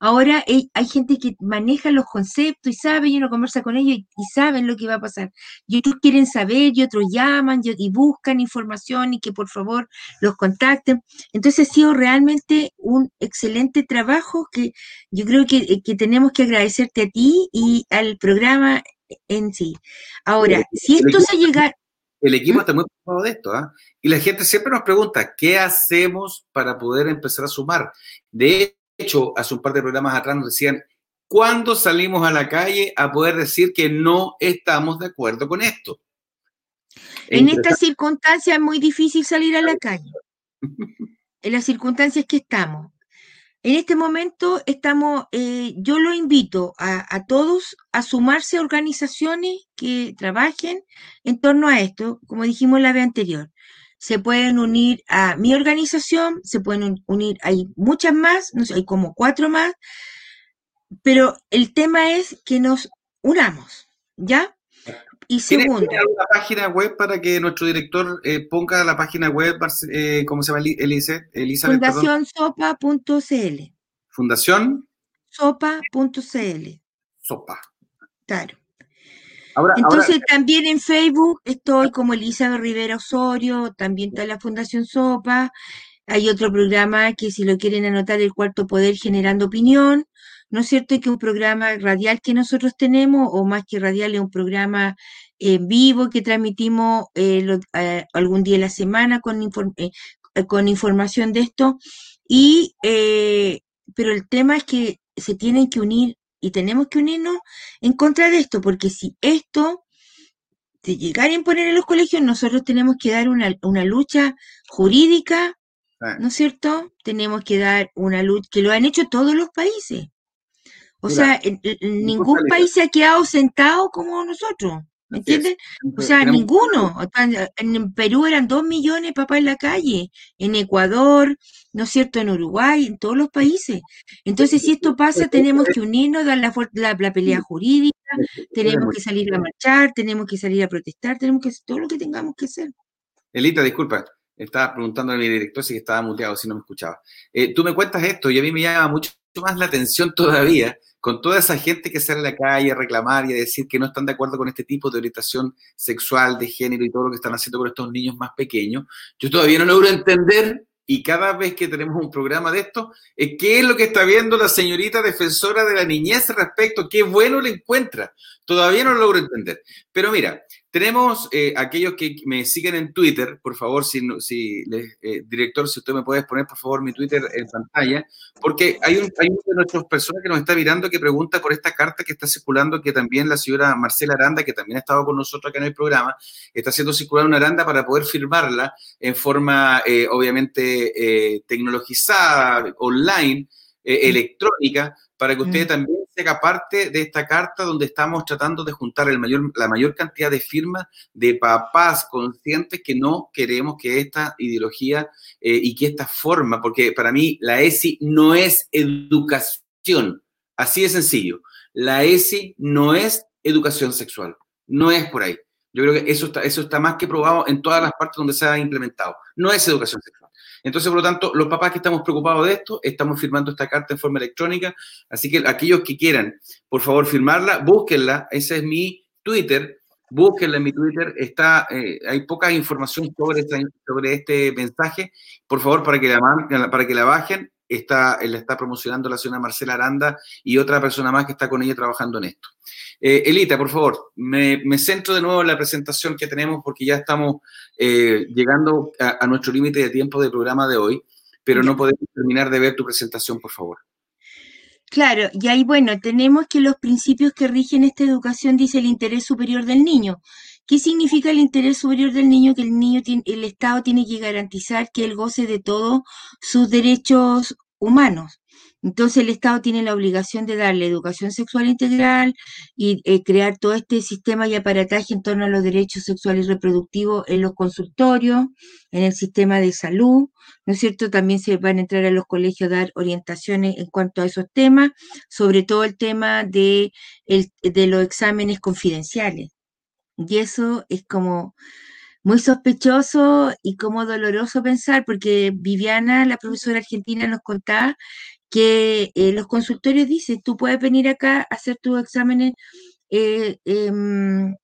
Ahora hay, gente que maneja los conceptos y sabe, y uno conversa con ellos y, saben lo que va a pasar. Y otros quieren saber, y otros llaman y, buscan información y que por favor los contacten. Entonces ha sido realmente un excelente trabajo que yo creo que, que tenemos que agradecerte a ti y al programa en sí. Ahora, si esto se llega... El equipo está muy preocupado de esto, ¿ah? Y la gente siempre nos pregunta, ¿qué hacemos para poder empezar a sumar? De hecho, hace un par de programas atrás nos decían, ¿cuándo salimos a la calle a poder decir que no estamos de acuerdo con esto? En estas circunstancias es muy difícil salir a la calle. En las circunstancias que estamos. En este momento estamos, eh, yo lo invito a, todos a sumarse a organizaciones que trabajen en torno a esto, como dijimos la vez anterior. Se pueden unir a mi organización, se pueden unir, hay muchas más, no sé, hay como cuatro más, pero el tema es que nos unamos, ¿ya? Y segundo. ¿Tiene alguna página web para que nuestro director eh, ponga la página web, eh, ¿cómo se llama? Elise, Elizabeth, Fundaciónsopa.cl. Fundación. Sopa.cl. Sopa. Claro. Entonces también en Facebook estoy como Elizabeth Rivera Osorio, también está la Fundación Sopa. Hay otro programa que si lo quieren anotar, el Cuarto Poder Generando Opinión. ¿No es cierto? Que un programa radial que nosotros tenemos, o más que radial, es un programa en vivo que transmitimos eh, eh, algún día de la semana con, eh, con información de esto. Y, pero el tema es que se tienen que unir y tenemos que unirnos en contra de esto, porque si esto de llegar a imponer en los colegios, nosotros tenemos que dar una, una lucha jurídica, ¿no es cierto? Tenemos que dar una lucha, que lo han hecho todos los países. O sea, ningún país se ha quedado sentado como nosotros. ¿Me entiendes? O sea, ninguno. En Perú eran dos millones papás en la calle, en Ecuador, ¿no es cierto? En Uruguay, en todos los países. Entonces, si esto pasa, tenemos que unirnos, dar la, la, pelea jurídica, tenemos que salir a marchar, tenemos que salir a protestar, tenemos que hacer todo lo que tengamos que hacer. Elita, disculpa, estaba preguntando a mi director si estaba muteado, si no me escuchaba. Eh, tú me cuentas esto y a mí me llama mucho más la atención todavía con toda esa gente que sale a la calle a reclamar y a decir que no están de acuerdo con este tipo de orientación sexual, de género y todo lo que están haciendo con estos niños más pequeños, yo todavía no logro entender y cada vez que tenemos un programa de esto, ¿qué es lo que está viendo la señorita defensora de la niñez respecto? ¿Qué bueno le encuentra? Todavía no lo logro entender. Pero mira, tenemos eh, aquellos que me siguen en Twitter, por favor, si, si eh, director, si usted me puede poner, por favor, mi Twitter en pantalla, porque hay, un, hay uno de nuestras personas que nos está mirando que pregunta por esta carta que está circulando, que también la señora Marcela Aranda, que también ha estado con nosotros acá en el programa, está haciendo circular una Aranda para poder firmarla en forma, eh, obviamente, tecnologizada, online, electrónica, para que usted mm. también se haga parte de esta carta donde estamos tratando de juntar el mayor, la mayor cantidad de firmas de papás conscientes que no queremos que esta ideología eh, y que esta forma, porque para mí la ESI no es educación, así de sencillo. La ESI no es educación sexual, no es por ahí. Yo creo que eso está, eso está más que probado en todas las partes donde se ha implementado. No es educación sexual. Entonces, por lo tanto, los papás que estamos preocupados de esto, estamos firmando esta carta en forma electrónica. Así que aquellos que quieran, por favor, firmarla, búsquenla. Ese es mi Twitter. Búsquenla en mi Twitter. Está, eh, hay poca información sobre, sobre este mensaje. Por favor, para que la, para que la bajen, está, la está promocionando la señora Marcela Aranda y otra persona más que está con ella trabajando en esto. Eh, Elita, por favor, me, centro de nuevo en la presentación que tenemos porque ya estamos eh, llegando a, nuestro límite de tiempo del programa de hoy, pero no podemos terminar de ver tu presentación, por favor. Claro, y ahí, bueno, tenemos que los principios que rigen esta educación dice el interés superior del niño. ¿Qué significa el interés superior del niño? Que el niño, tiene, el Estado tiene que garantizar que él goce de todos sus derechos humanos. Entonces el Estado tiene la obligación de darle educación sexual integral y eh, crear todo este sistema y aparataje en torno a los derechos sexuales y reproductivos en los consultorios, en el sistema de salud, ¿no es cierto? También se van a entrar a los colegios a dar orientaciones en cuanto a esos temas, sobre todo el tema de, de los exámenes confidenciales. Y eso es como muy sospechoso y como doloroso pensar, porque Viviana, la profesora argentina, nos contaba que eh, los consultorios dicen, tú puedes venir acá a hacer tus exámenes eh, em,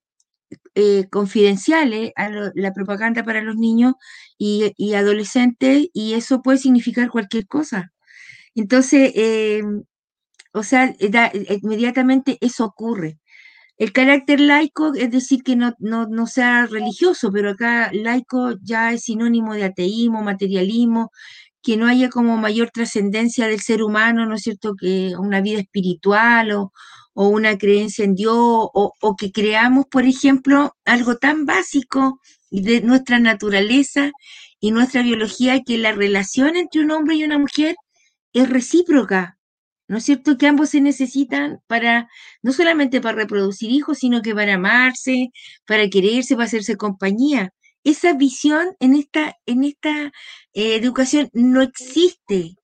eh, confidenciales a la propaganda para los niños y, adolescentes y eso puede significar cualquier cosa. Entonces, em, o sea, inmediatamente eso ocurre. El carácter laico es decir que no, no, sea religioso, pero acá laico ya es sinónimo de ateísmo, materialismo, que no haya como mayor trascendencia del ser humano, ¿no es cierto?, que una vida espiritual o, una creencia en Dios, o, o, que creamos, por ejemplo, algo tan básico de nuestra naturaleza y nuestra biología, que la relación entre un hombre y una mujer es recíproca, ¿no es cierto? Que ambos se necesitan para, no solamente para reproducir hijos, sino que para amarse, para quererse, para hacerse compañía. Esa visión en esta, en esta eh, educación no existe,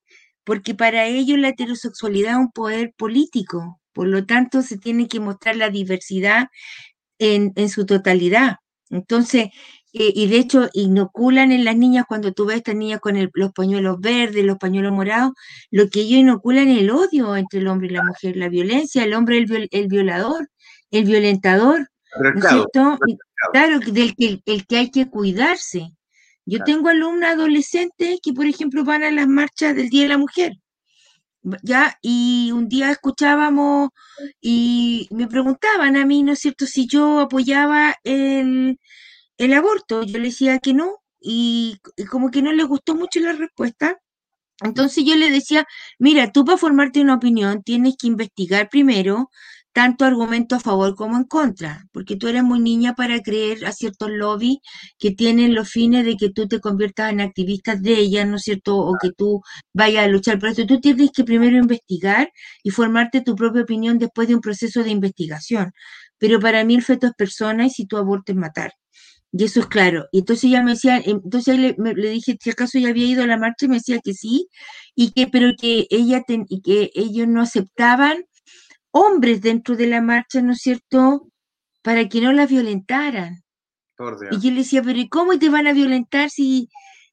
porque para ellos la heterosexualidad es un poder político, por lo tanto se tiene que mostrar la diversidad en, en su totalidad. Entonces, eh, y de hecho inoculan en las niñas, cuando tú ves a estas niñas con los pañuelos verdes, los pañuelos morados, lo que ellos inoculan es el odio entre el hombre y la mujer, la violencia, el hombre el, el violador, el violentador, Claro, del que, el que hay que cuidarse. Yo tengo alumnas adolescentes que, por ejemplo, van a las marchas del Día de la Mujer. ¿ya? Y un día escuchábamos y me preguntaban a mí, ¿no es cierto?, si yo apoyaba el, el aborto. Yo le decía que no y, como que no le gustó mucho la respuesta. Entonces yo le decía, mira, tú para formarte una opinión tienes que investigar primero tanto argumento a favor como en contra, porque tú eres muy niña para creer a ciertos lobbies que tienen los fines de que tú te conviertas en activista de ellas, ¿no es cierto? O que tú vayas a luchar por esto. Tú tienes que primero investigar y formarte tu propia opinión después de un proceso de investigación. Pero para mí el feto es persona y si tú abortes matar. Y eso es claro. Y entonces ella me decía, entonces le, le, dije si acaso ya había ido a la marcha y me decía que sí, y que, pero que ella y que ellos no aceptaban hombres dentro de la marcha, ¿no es cierto?, para que no la violentaran. Y yo le decía, pero ¿y cómo te van a violentar si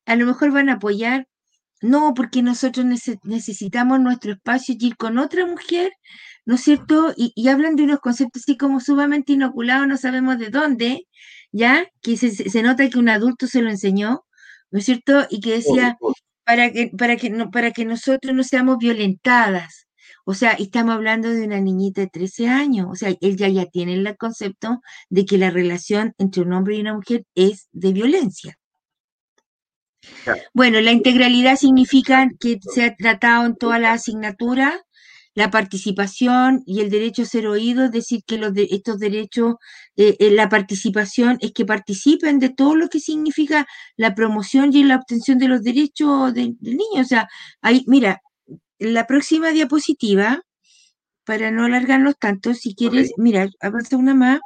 a lo mejor van a apoyar? No, porque nosotros necesitamos nuestro espacio y ir con otra mujer, ¿no es cierto? Y, y hablan de unos conceptos así como sumamente inoculados, no sabemos de dónde, ¿ya? Que se, nota que un adulto se lo enseñó, ¿no es cierto? Y que decía, para que, para que, no, para que nosotros no seamos violentadas. O sea, estamos hablando de una niñita de 13 años. O sea, él ya, ya tiene el concepto de que la relación entre un hombre y una mujer es de violencia. Bueno, la integralidad significa que se ha tratado en toda la asignatura la participación y el derecho a ser oído, es decir, que los de, estos derechos, eh, eh, la participación es que participen de todo lo que significa la promoción y la obtención de los derechos del niño. O sea, ahí, mira, la próxima diapositiva, para no alargarnos tanto, si quieres, mira, avanza una más.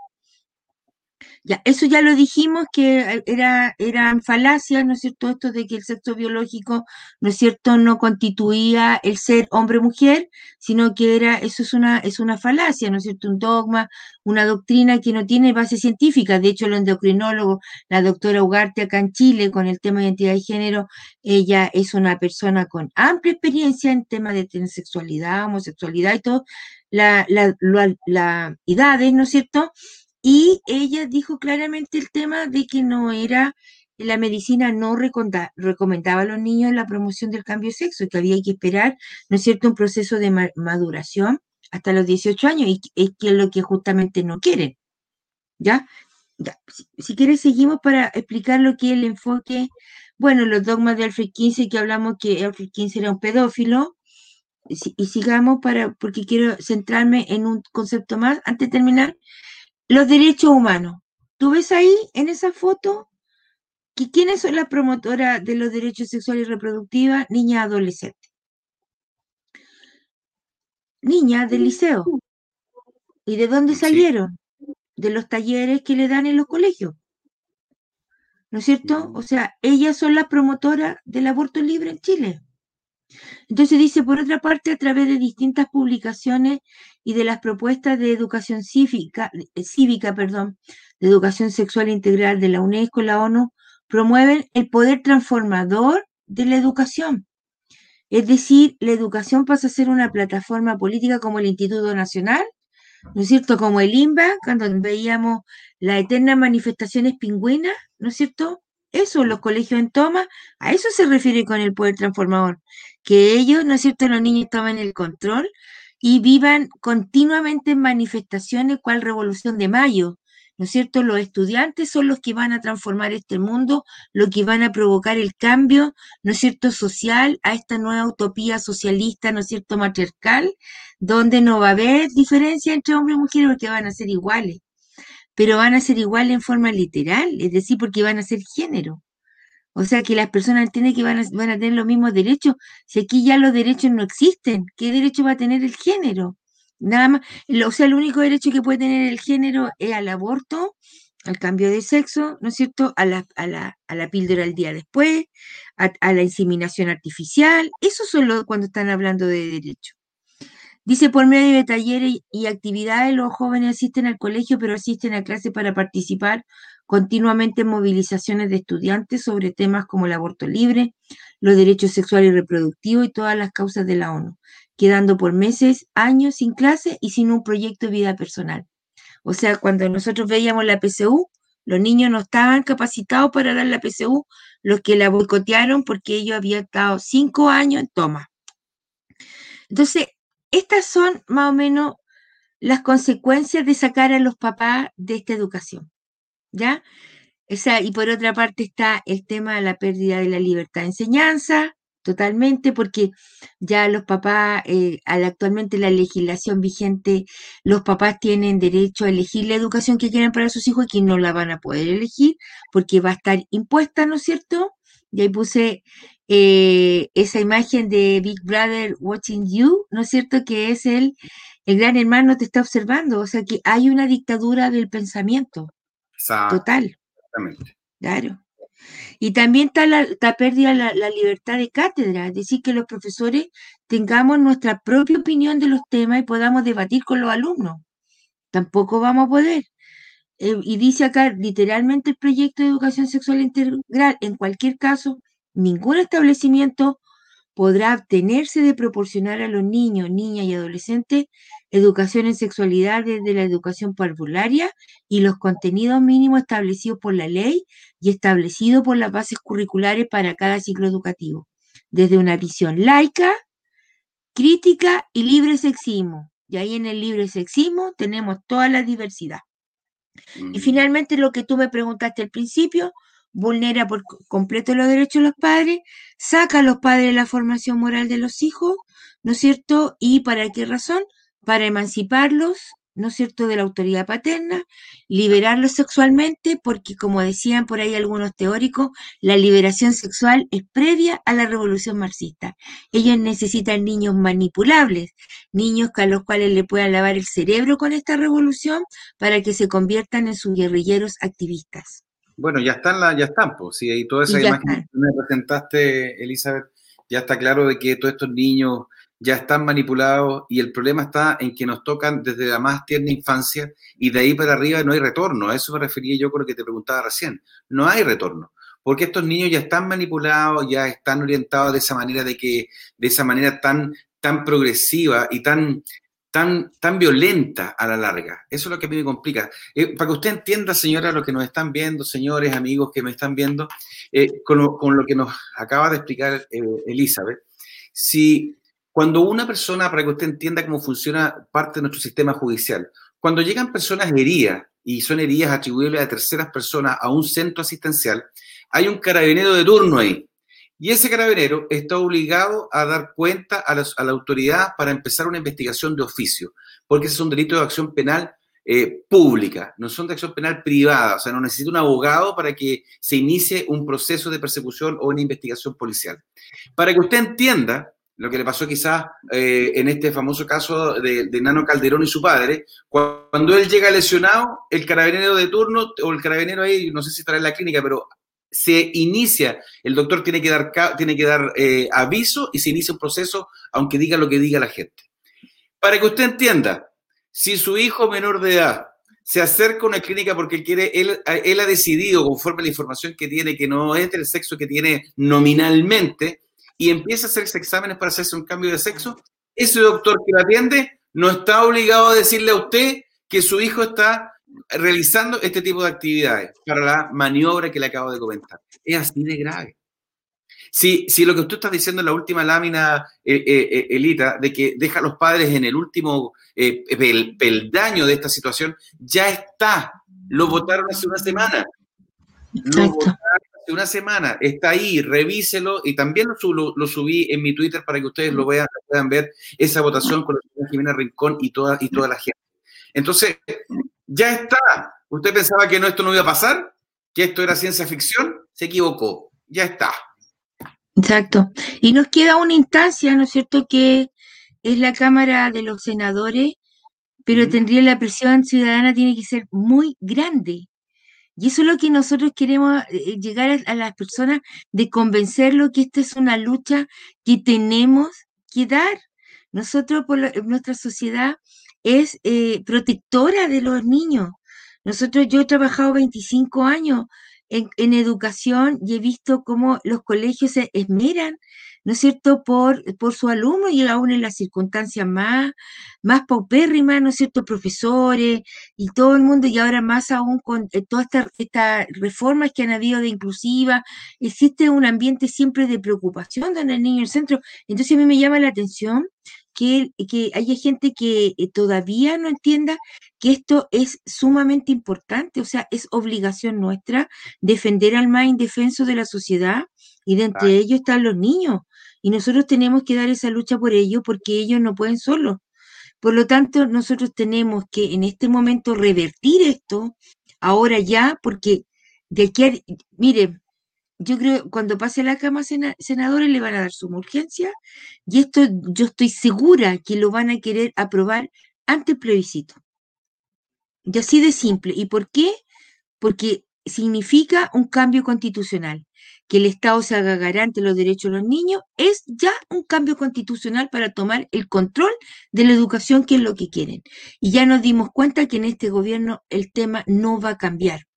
Eso ya lo dijimos que era, eran falacias, ¿no es cierto? Esto de que el sexo biológico, ¿no es cierto?, no constituía el ser hombre-mujer, sino que era, eso es una, es una falacia, ¿no es cierto? Un dogma, una doctrina que no tiene base científica. De hecho, el endocrinólogo, la doctora Ugarte acá en Chile, con el tema de identidad de género, ella es una persona con amplia experiencia en temas de transexualidad, homosexualidad y todo, la, la, la, ¿no es cierto? Y ella dijo claramente el tema de que no era, la medicina no recomendaba a los niños la promoción del cambio de sexo, que había que esperar, ¿no es cierto?, un proceso de maduración hasta los 18 años, y es que es lo que justamente no quieren. ¿Ya? Si, quieres, seguimos para explicar lo que es el enfoque, bueno, los dogmas de Alfred Kinsey, que hablamos que Alfred Kinsey era un pedófilo, y sigamos para, porque quiero centrarme en un concepto más antes de terminar, los derechos humanos. ¿Tú ves ahí en esa foto que quiénes son las promotoras de los derechos sexuales y reproductivos? Niñas adolescentes. Niñas del liceo. ¿Y de dónde salieron? De los talleres que le dan en los colegios. ¿No es cierto? O sea, ellas son las promotoras del aborto libre en Chile. Entonces dice, por otra parte, a través de distintas publicaciones y de las propuestas de educación cívica, eh, cívica perdón, de educación sexual integral de la UNESCO y la ONU, promueven el poder transformador de la educación. Es decir, la educación pasa a ser una plataforma política como el Instituto Nacional, ¿no es cierto? Como el INBA, cuando veíamos las eternas manifestaciones pingüinas, ¿no es cierto? Eso, los colegios en toma, a eso se refiere con el poder transformador, que ellos, ¿no es cierto?, los niños toman el control y vivan continuamente en manifestaciones cual Revolución de Mayo, ¿no es cierto? Los estudiantes son los que van a transformar este mundo, los que van a provocar el cambio, ¿no es cierto?, social a esta nueva utopía socialista, ¿no es cierto?, matriarcal, donde no va a haber diferencia entre hombres y mujeres porque van a ser iguales, pero van a ser iguales en forma literal, es decir, porque van a ser género. O sea, que las personas entienden que van a, van a tener los mismos derechos. Si aquí ya los derechos no existen, ¿qué derecho va a tener el género? Nada más, o sea, el único derecho que puede tener el género es al aborto, al cambio de sexo, ¿no es cierto? A la, a la, a la píldora el día después, a, la inseminación artificial. Eso solo cuando están hablando de derecho. Dice, por medio de talleres y actividades, los jóvenes asisten al colegio, pero asisten a clase para participar continuamente en movilizaciones de estudiantes sobre temas como el aborto libre, los derechos sexuales y reproductivos y todas las causas de la ONU quedando por meses, años sin clase y sin un proyecto de vida personal. O sea, cuando nosotros veíamos la PCU, los niños no estaban capacitados para dar la PCU, los que la boicotearon porque ellos habían estado cinco años en toma. Entonces, estas son más o menos las consecuencias de sacar a los papás de esta educación. ¿Ya? O sea, y por otra parte está el tema de la pérdida de la libertad de enseñanza, totalmente, porque ya los papás, eh, al actualmente la legislación vigente, los papás tienen derecho a elegir la educación que quieren para sus hijos y que no la van a poder elegir porque va a estar impuesta, ¿no es cierto? Y ahí puse eh, esa imagen de Big Brother Watching You, ¿no es cierto? Que es el, el gran hermano te está observando, o sea que hay una dictadura del pensamiento. Total. Exactamente. Claro. Y también está la, pérdida la, la, libertad de cátedra, es decir, que los profesores tengamos nuestra propia opinión de los temas y podamos debatir con los alumnos. Tampoco vamos a poder. Eh, y dice acá literalmente el proyecto de educación sexual integral, en cualquier caso, ningún establecimiento podrá abstenerse de proporcionar a los niños, niñas y adolescentes educación en sexualidad desde la educación parvularia y los contenidos mínimos establecidos por la ley y establecidos por las bases curriculares para cada ciclo educativo, desde una visión laica, crítica y libre sexismo. Y ahí en el libre sexismo tenemos toda la diversidad. Y finalmente lo que tú me preguntaste al principio, vulnera por completo los derechos de los padres, saca a los padres de la formación moral de los hijos, ¿no es cierto? ¿Y para qué razón? Para emanciparlos, ¿no es cierto?, de la autoridad paterna, liberarlos sexualmente, porque como decían por ahí algunos teóricos, la liberación sexual es previa a la revolución marxista. Ellos necesitan niños manipulables, niños a los cuales le puedan lavar el cerebro con esta revolución para que se conviertan en sus guerrilleros activistas. Bueno, ya están, la, ya están, pues, sí, ahí toda esa imagen que me presentaste, Elizabeth, ya está claro de que todos estos niños ya están manipulados y el problema está en que nos tocan desde la más tierna infancia y de ahí para arriba no hay retorno. A eso me refería yo con lo que te preguntaba recién. No hay retorno. Porque estos niños ya están manipulados, ya están orientados de esa manera de que, de esa manera tan, tan progresiva y tan, tan, tan violenta a la larga. Eso es lo que a mí me complica. Eh, para que usted entienda, señora, lo que nos están viendo, señores, amigos que me están viendo, eh, con, lo, que nos acaba de explicar eh, Elizabeth, si cuando una persona, para que usted entienda cómo funciona parte de nuestro sistema judicial, cuando llegan personas heridas y son heridas atribuibles a terceras personas a un centro asistencial, hay un carabinero de turno ahí y ese carabinero está obligado a dar cuenta a, la autoridad para empezar una investigación de oficio, porque ese es un delito de acción penal eh, pública, no son de acción penal privada, o sea, no necesita un abogado para que se inicie un proceso de persecución o una investigación policial. Para que usted entienda lo que le pasó quizás eh, en este famoso caso de, Nano Calderón y su padre, cuando él llega lesionado, el carabinero de turno o el carabinero ahí, no sé si estará en la clínica, pero se inicia, el doctor tiene que dar, tiene que dar eh, aviso y se inicia un proceso, aunque diga lo que diga la gente. Para que usted entienda, si su hijo menor de edad se acerca a una clínica porque quiere, él, él ha decidido, conforme a la información que tiene, que no es del sexo que tiene nominalmente, y empieza a hacerse exámenes para hacerse un cambio de sexo, ese doctor que lo atiende no está obligado a decirle a usted que su hijo está realizando este tipo de actividades para la maniobra que le acabo de comentar. Es así de grave. Si, si lo que usted está diciendo en la última lámina, eh, eh, eh, Elita, de que deja a los padres en el último peldaño de esta situación, ya está. Lo votaron hace una semana. Lo votaron hace una semana. Está ahí, revíselo. Y también lo, lo, subí en mi Twitter para que ustedes lo vean, puedan ver esa votación con la señora Jimena Rincón y toda, y toda la gente. Entonces, ya está. ¿Usted pensaba que no, esto no iba a pasar? ¿Que esto era ciencia ficción? Se equivocó. Ya está. Exacto. Y nos queda una instancia, ¿no es cierto?, que es la Cámara de los Senadores, pero tendría la presión ciudadana, tiene que ser muy grande. Y eso es lo que nosotros queremos eh, llegar a, las personas, de convencerlo que esta es una lucha que tenemos que dar. Nosotros, por nuestra sociedad, es eh, protectora de los niños. Nosotros, yo he trabajado 25 años en, educación y he visto cómo los colegios se esmeran, ¿no es cierto?, por, por su alumno y aún en las circunstancias más, más paupérrimas, ¿no es cierto?, profesores y todo el mundo, y ahora más aún con eh, todas estas reformas que han habido de inclusiva, existe un ambiente siempre de preocupación donde el niño en el centro. Entonces a mí me llama la atención que, que haya gente que eh, todavía no entienda que esto es sumamente importante, o sea, es obligación nuestra defender al más indefenso de la sociedad y de entre ellos están los niños. Y nosotros tenemos que dar esa lucha por ellos porque ellos no pueden solos. Por lo tanto, nosotros tenemos que en este momento revertir esto, ahora ya, porque de aquí, mire, yo creo que cuando pase la Cámara senadores le van a dar su urgencia y esto yo estoy segura que lo van a querer aprobar ante el plebiscito. Y así de simple. ¿Y por qué? Porque significa un cambio constitucional. Que el Estado se haga garante de los derechos de los niños es ya un cambio constitucional para tomar el control de la educación, que es lo que quieren. Y ya nos dimos cuenta que en este gobierno el tema no va a cambiar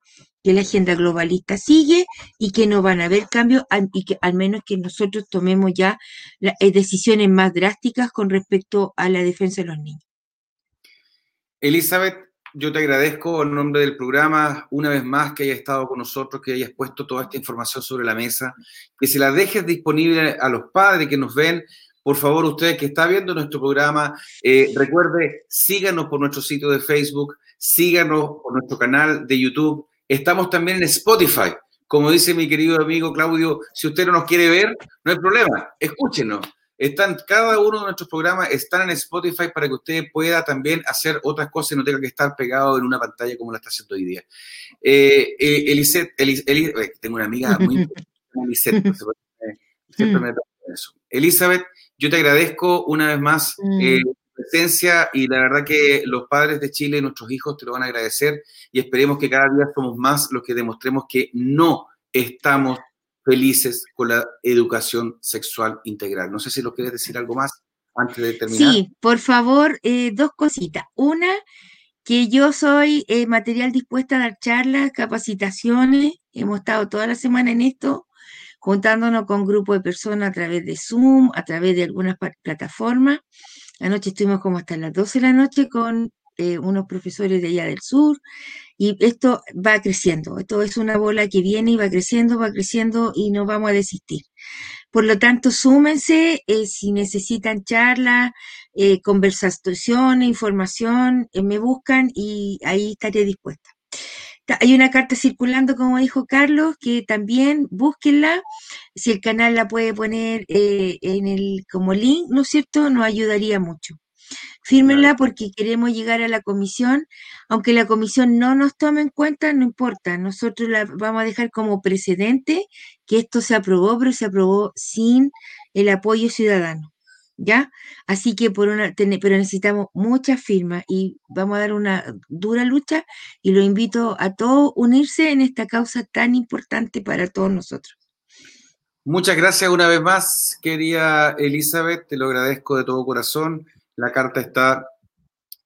que la agenda globalista sigue y que no van a haber cambios y que al menos que nosotros tomemos ya eh, decisiones más drásticas con respecto a la defensa de los niños. Elizabeth, yo te agradezco en nombre del programa una vez más que hayas estado con nosotros, que hayas puesto toda esta información sobre la mesa, que se la dejes disponible a los padres que nos ven. Por favor, ustedes que están viendo nuestro programa, eh, recuerde, síganos por nuestro sitio de Facebook, síganos por nuestro canal de YouTube, Estamos también en Spotify. Como dice mi querido amigo Claudio, si usted no nos quiere ver, no hay problema, escúchenos. Están, cada uno de nuestros programas están en Spotify para que usted pueda también hacer otras cosas y no tenga que estar pegado en una pantalla como la está haciendo hoy día. Eh, eh Elisette, eh, tengo una amiga muy Elisette, siempre me eso. Elizabeth, yo te agradezco una vez más eh, presencia y la verdad que los padres de Chile, nuestros hijos, te lo van a agradecer y esperemos que cada día somos más los que demostremos que no estamos felices con la educación sexual integral. No sé si lo quieres decir algo más antes de terminar. Sí, por favor, eh, dos cositas. Una, que yo soy eh, material dispuesta a dar charlas, capacitaciones. Hemos estado toda la semana en esto, juntándonos con grupos de personas a través de Zoom, a través de algunas plataformas. Anoche estuvimos como hasta las 12 de la noche con eh, unos profesores de allá del sur y esto va creciendo. Esto es una bola que viene y va creciendo, va creciendo y no vamos a desistir. Por lo tanto, súmense eh, si necesitan charlas, eh, conversaciones, información, me buscan y ahí estaré dispuesta. Hay una carta circulando, como dijo Carlos, que también búsquenla. Si el canal la puede poner eh, en el como link, ¿no es cierto? Nos ayudaría mucho. Fírmenla porque queremos llegar a la comisión. Aunque la comisión no nos tome en cuenta, no importa. Nosotros la vamos a dejar como precedente que esto se aprobó, pero se aprobó sin el apoyo ciudadano. ¿Ya? Así que por una, pero necesitamos muchas firmas y vamos a dar una dura lucha y lo invito a todos unirse en esta causa tan importante para todos nosotros. Muchas gracias una vez más, querida Elizabeth, te lo agradezco de todo corazón. La carta está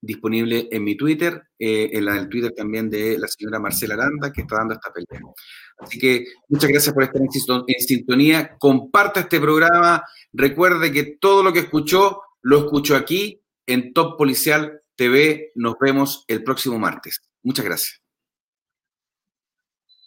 disponible en mi Twitter, eh, en del Twitter también de la señora Marcela Aranda, que está dando esta pelea. Así que muchas gracias por estar en sintonía. Comparta este programa. Recuerde que todo lo que escuchó, lo escuchó aquí en Top Policial TV. Nos vemos el próximo martes. Muchas gracias.